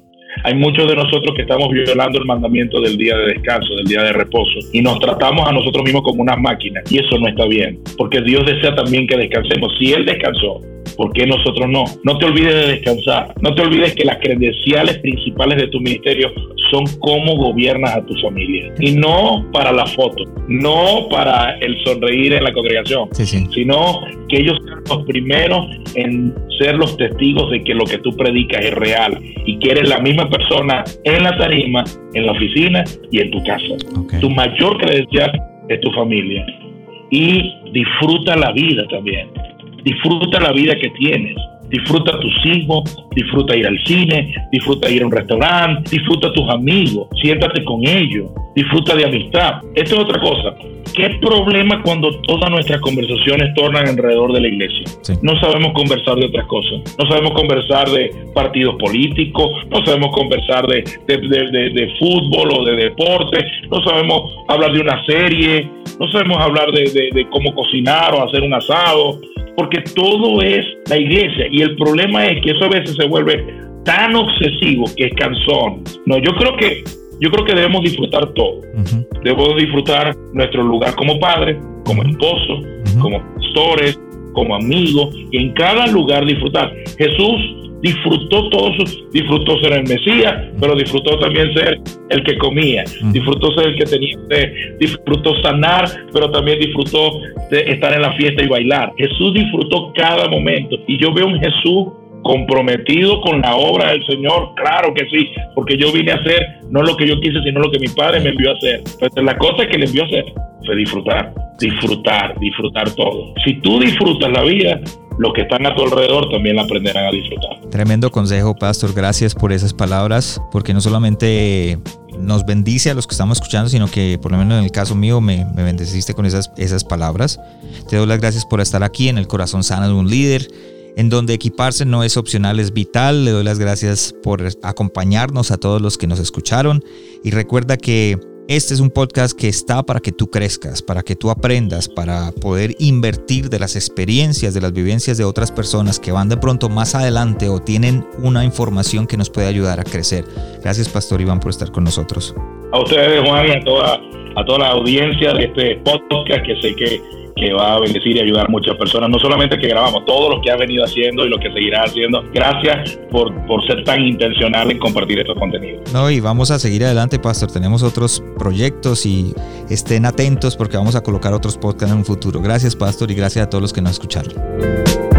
hay muchos de nosotros que estamos violando el mandamiento del día de descanso, del día de reposo, y nos tratamos a nosotros mismos como unas máquinas, y eso no está bien, porque Dios desea también que descansemos. Si Él descansó, ¿por qué nosotros no? No te olvides de descansar, no te olvides que las credenciales principales de tu ministerio son cómo gobiernas a tu familia, y no para la foto, no para el sonreír en la congregación, sino que ellos sean los primeros en ser los testigos de que lo que tú predicas es real y que eres la misma persona en la tarima, en la oficina y en tu casa. Tu mayor credencial es tu familia. Y disfruta la vida también. Disfruta la vida que tienes. Disfruta tus hijos, disfruta ir al cine, disfruta ir a un restaurante, disfruta a tus amigos, siéntate con ellos, disfruta de amistad. Esto es otra cosa. ¿Qué problema cuando todas nuestras conversaciones tornan alrededor de la iglesia? No sabemos conversar de otras cosas. No sabemos conversar de partidos políticos, no sabemos conversar de, de, fútbol o de deporte, no sabemos hablar de una serie, no sabemos hablar de, cómo cocinar o hacer un asado, porque todo es la iglesia. Y el problema es que eso a veces se vuelve tan obsesivo que es cansón. No, yo creo que yo creo que debemos disfrutar todo. Debemos disfrutar nuestro lugar como padre, como esposo, como pastores, como amigos, y en cada lugar disfrutar. Jesús disfrutó todo su, disfrutó ser el Mesías, pero disfrutó también ser el que comía, disfrutó ser el que tenía disfrutó sanar, pero también disfrutó de estar en la fiesta y bailar. Jesús disfrutó cada momento. Y yo veo un Jesús comprometido con la obra del Señor, claro que sí, porque yo vine a hacer no lo que yo quise, sino lo que mi padre me envió a hacer. Entonces, la cosa que le envió a hacer fue disfrutar, disfrutar, disfrutar todo. Si tú disfrutas la vida, los que están a tu alrededor también aprenderán a disfrutar. Tremendo consejo, Pastor. Gracias por esas palabras, porque no solamente nos bendice a los que estamos escuchando, sino que por lo menos en el caso mío me, me bendeciste con esas, esas palabras. Te doy las gracias por estar aquí en el corazón sano de un líder en donde equiparse no es opcional, es vital. Le doy las gracias por acompañarnos a todos los que nos escucharon y recuerda que este es un podcast que está para que tú crezcas, para que tú aprendas, para poder invertir de las experiencias, de las vivencias de otras personas que van de pronto más adelante o tienen una información que nos puede ayudar a crecer. Gracias, Pastor Iván, por estar con nosotros. A ustedes, Juan, y a toda, a toda la audiencia de este podcast que sé que que va a bendecir y ayudar a muchas personas, no solamente que grabamos, todo lo que ha venido haciendo y lo que seguirá haciendo. Gracias por, por ser tan intencional en compartir estos contenidos. No, y vamos a seguir adelante, Pastor. Tenemos otros proyectos y estén atentos porque vamos a colocar otros podcasts en un futuro. Gracias, Pastor, y gracias a todos los que nos escucharon.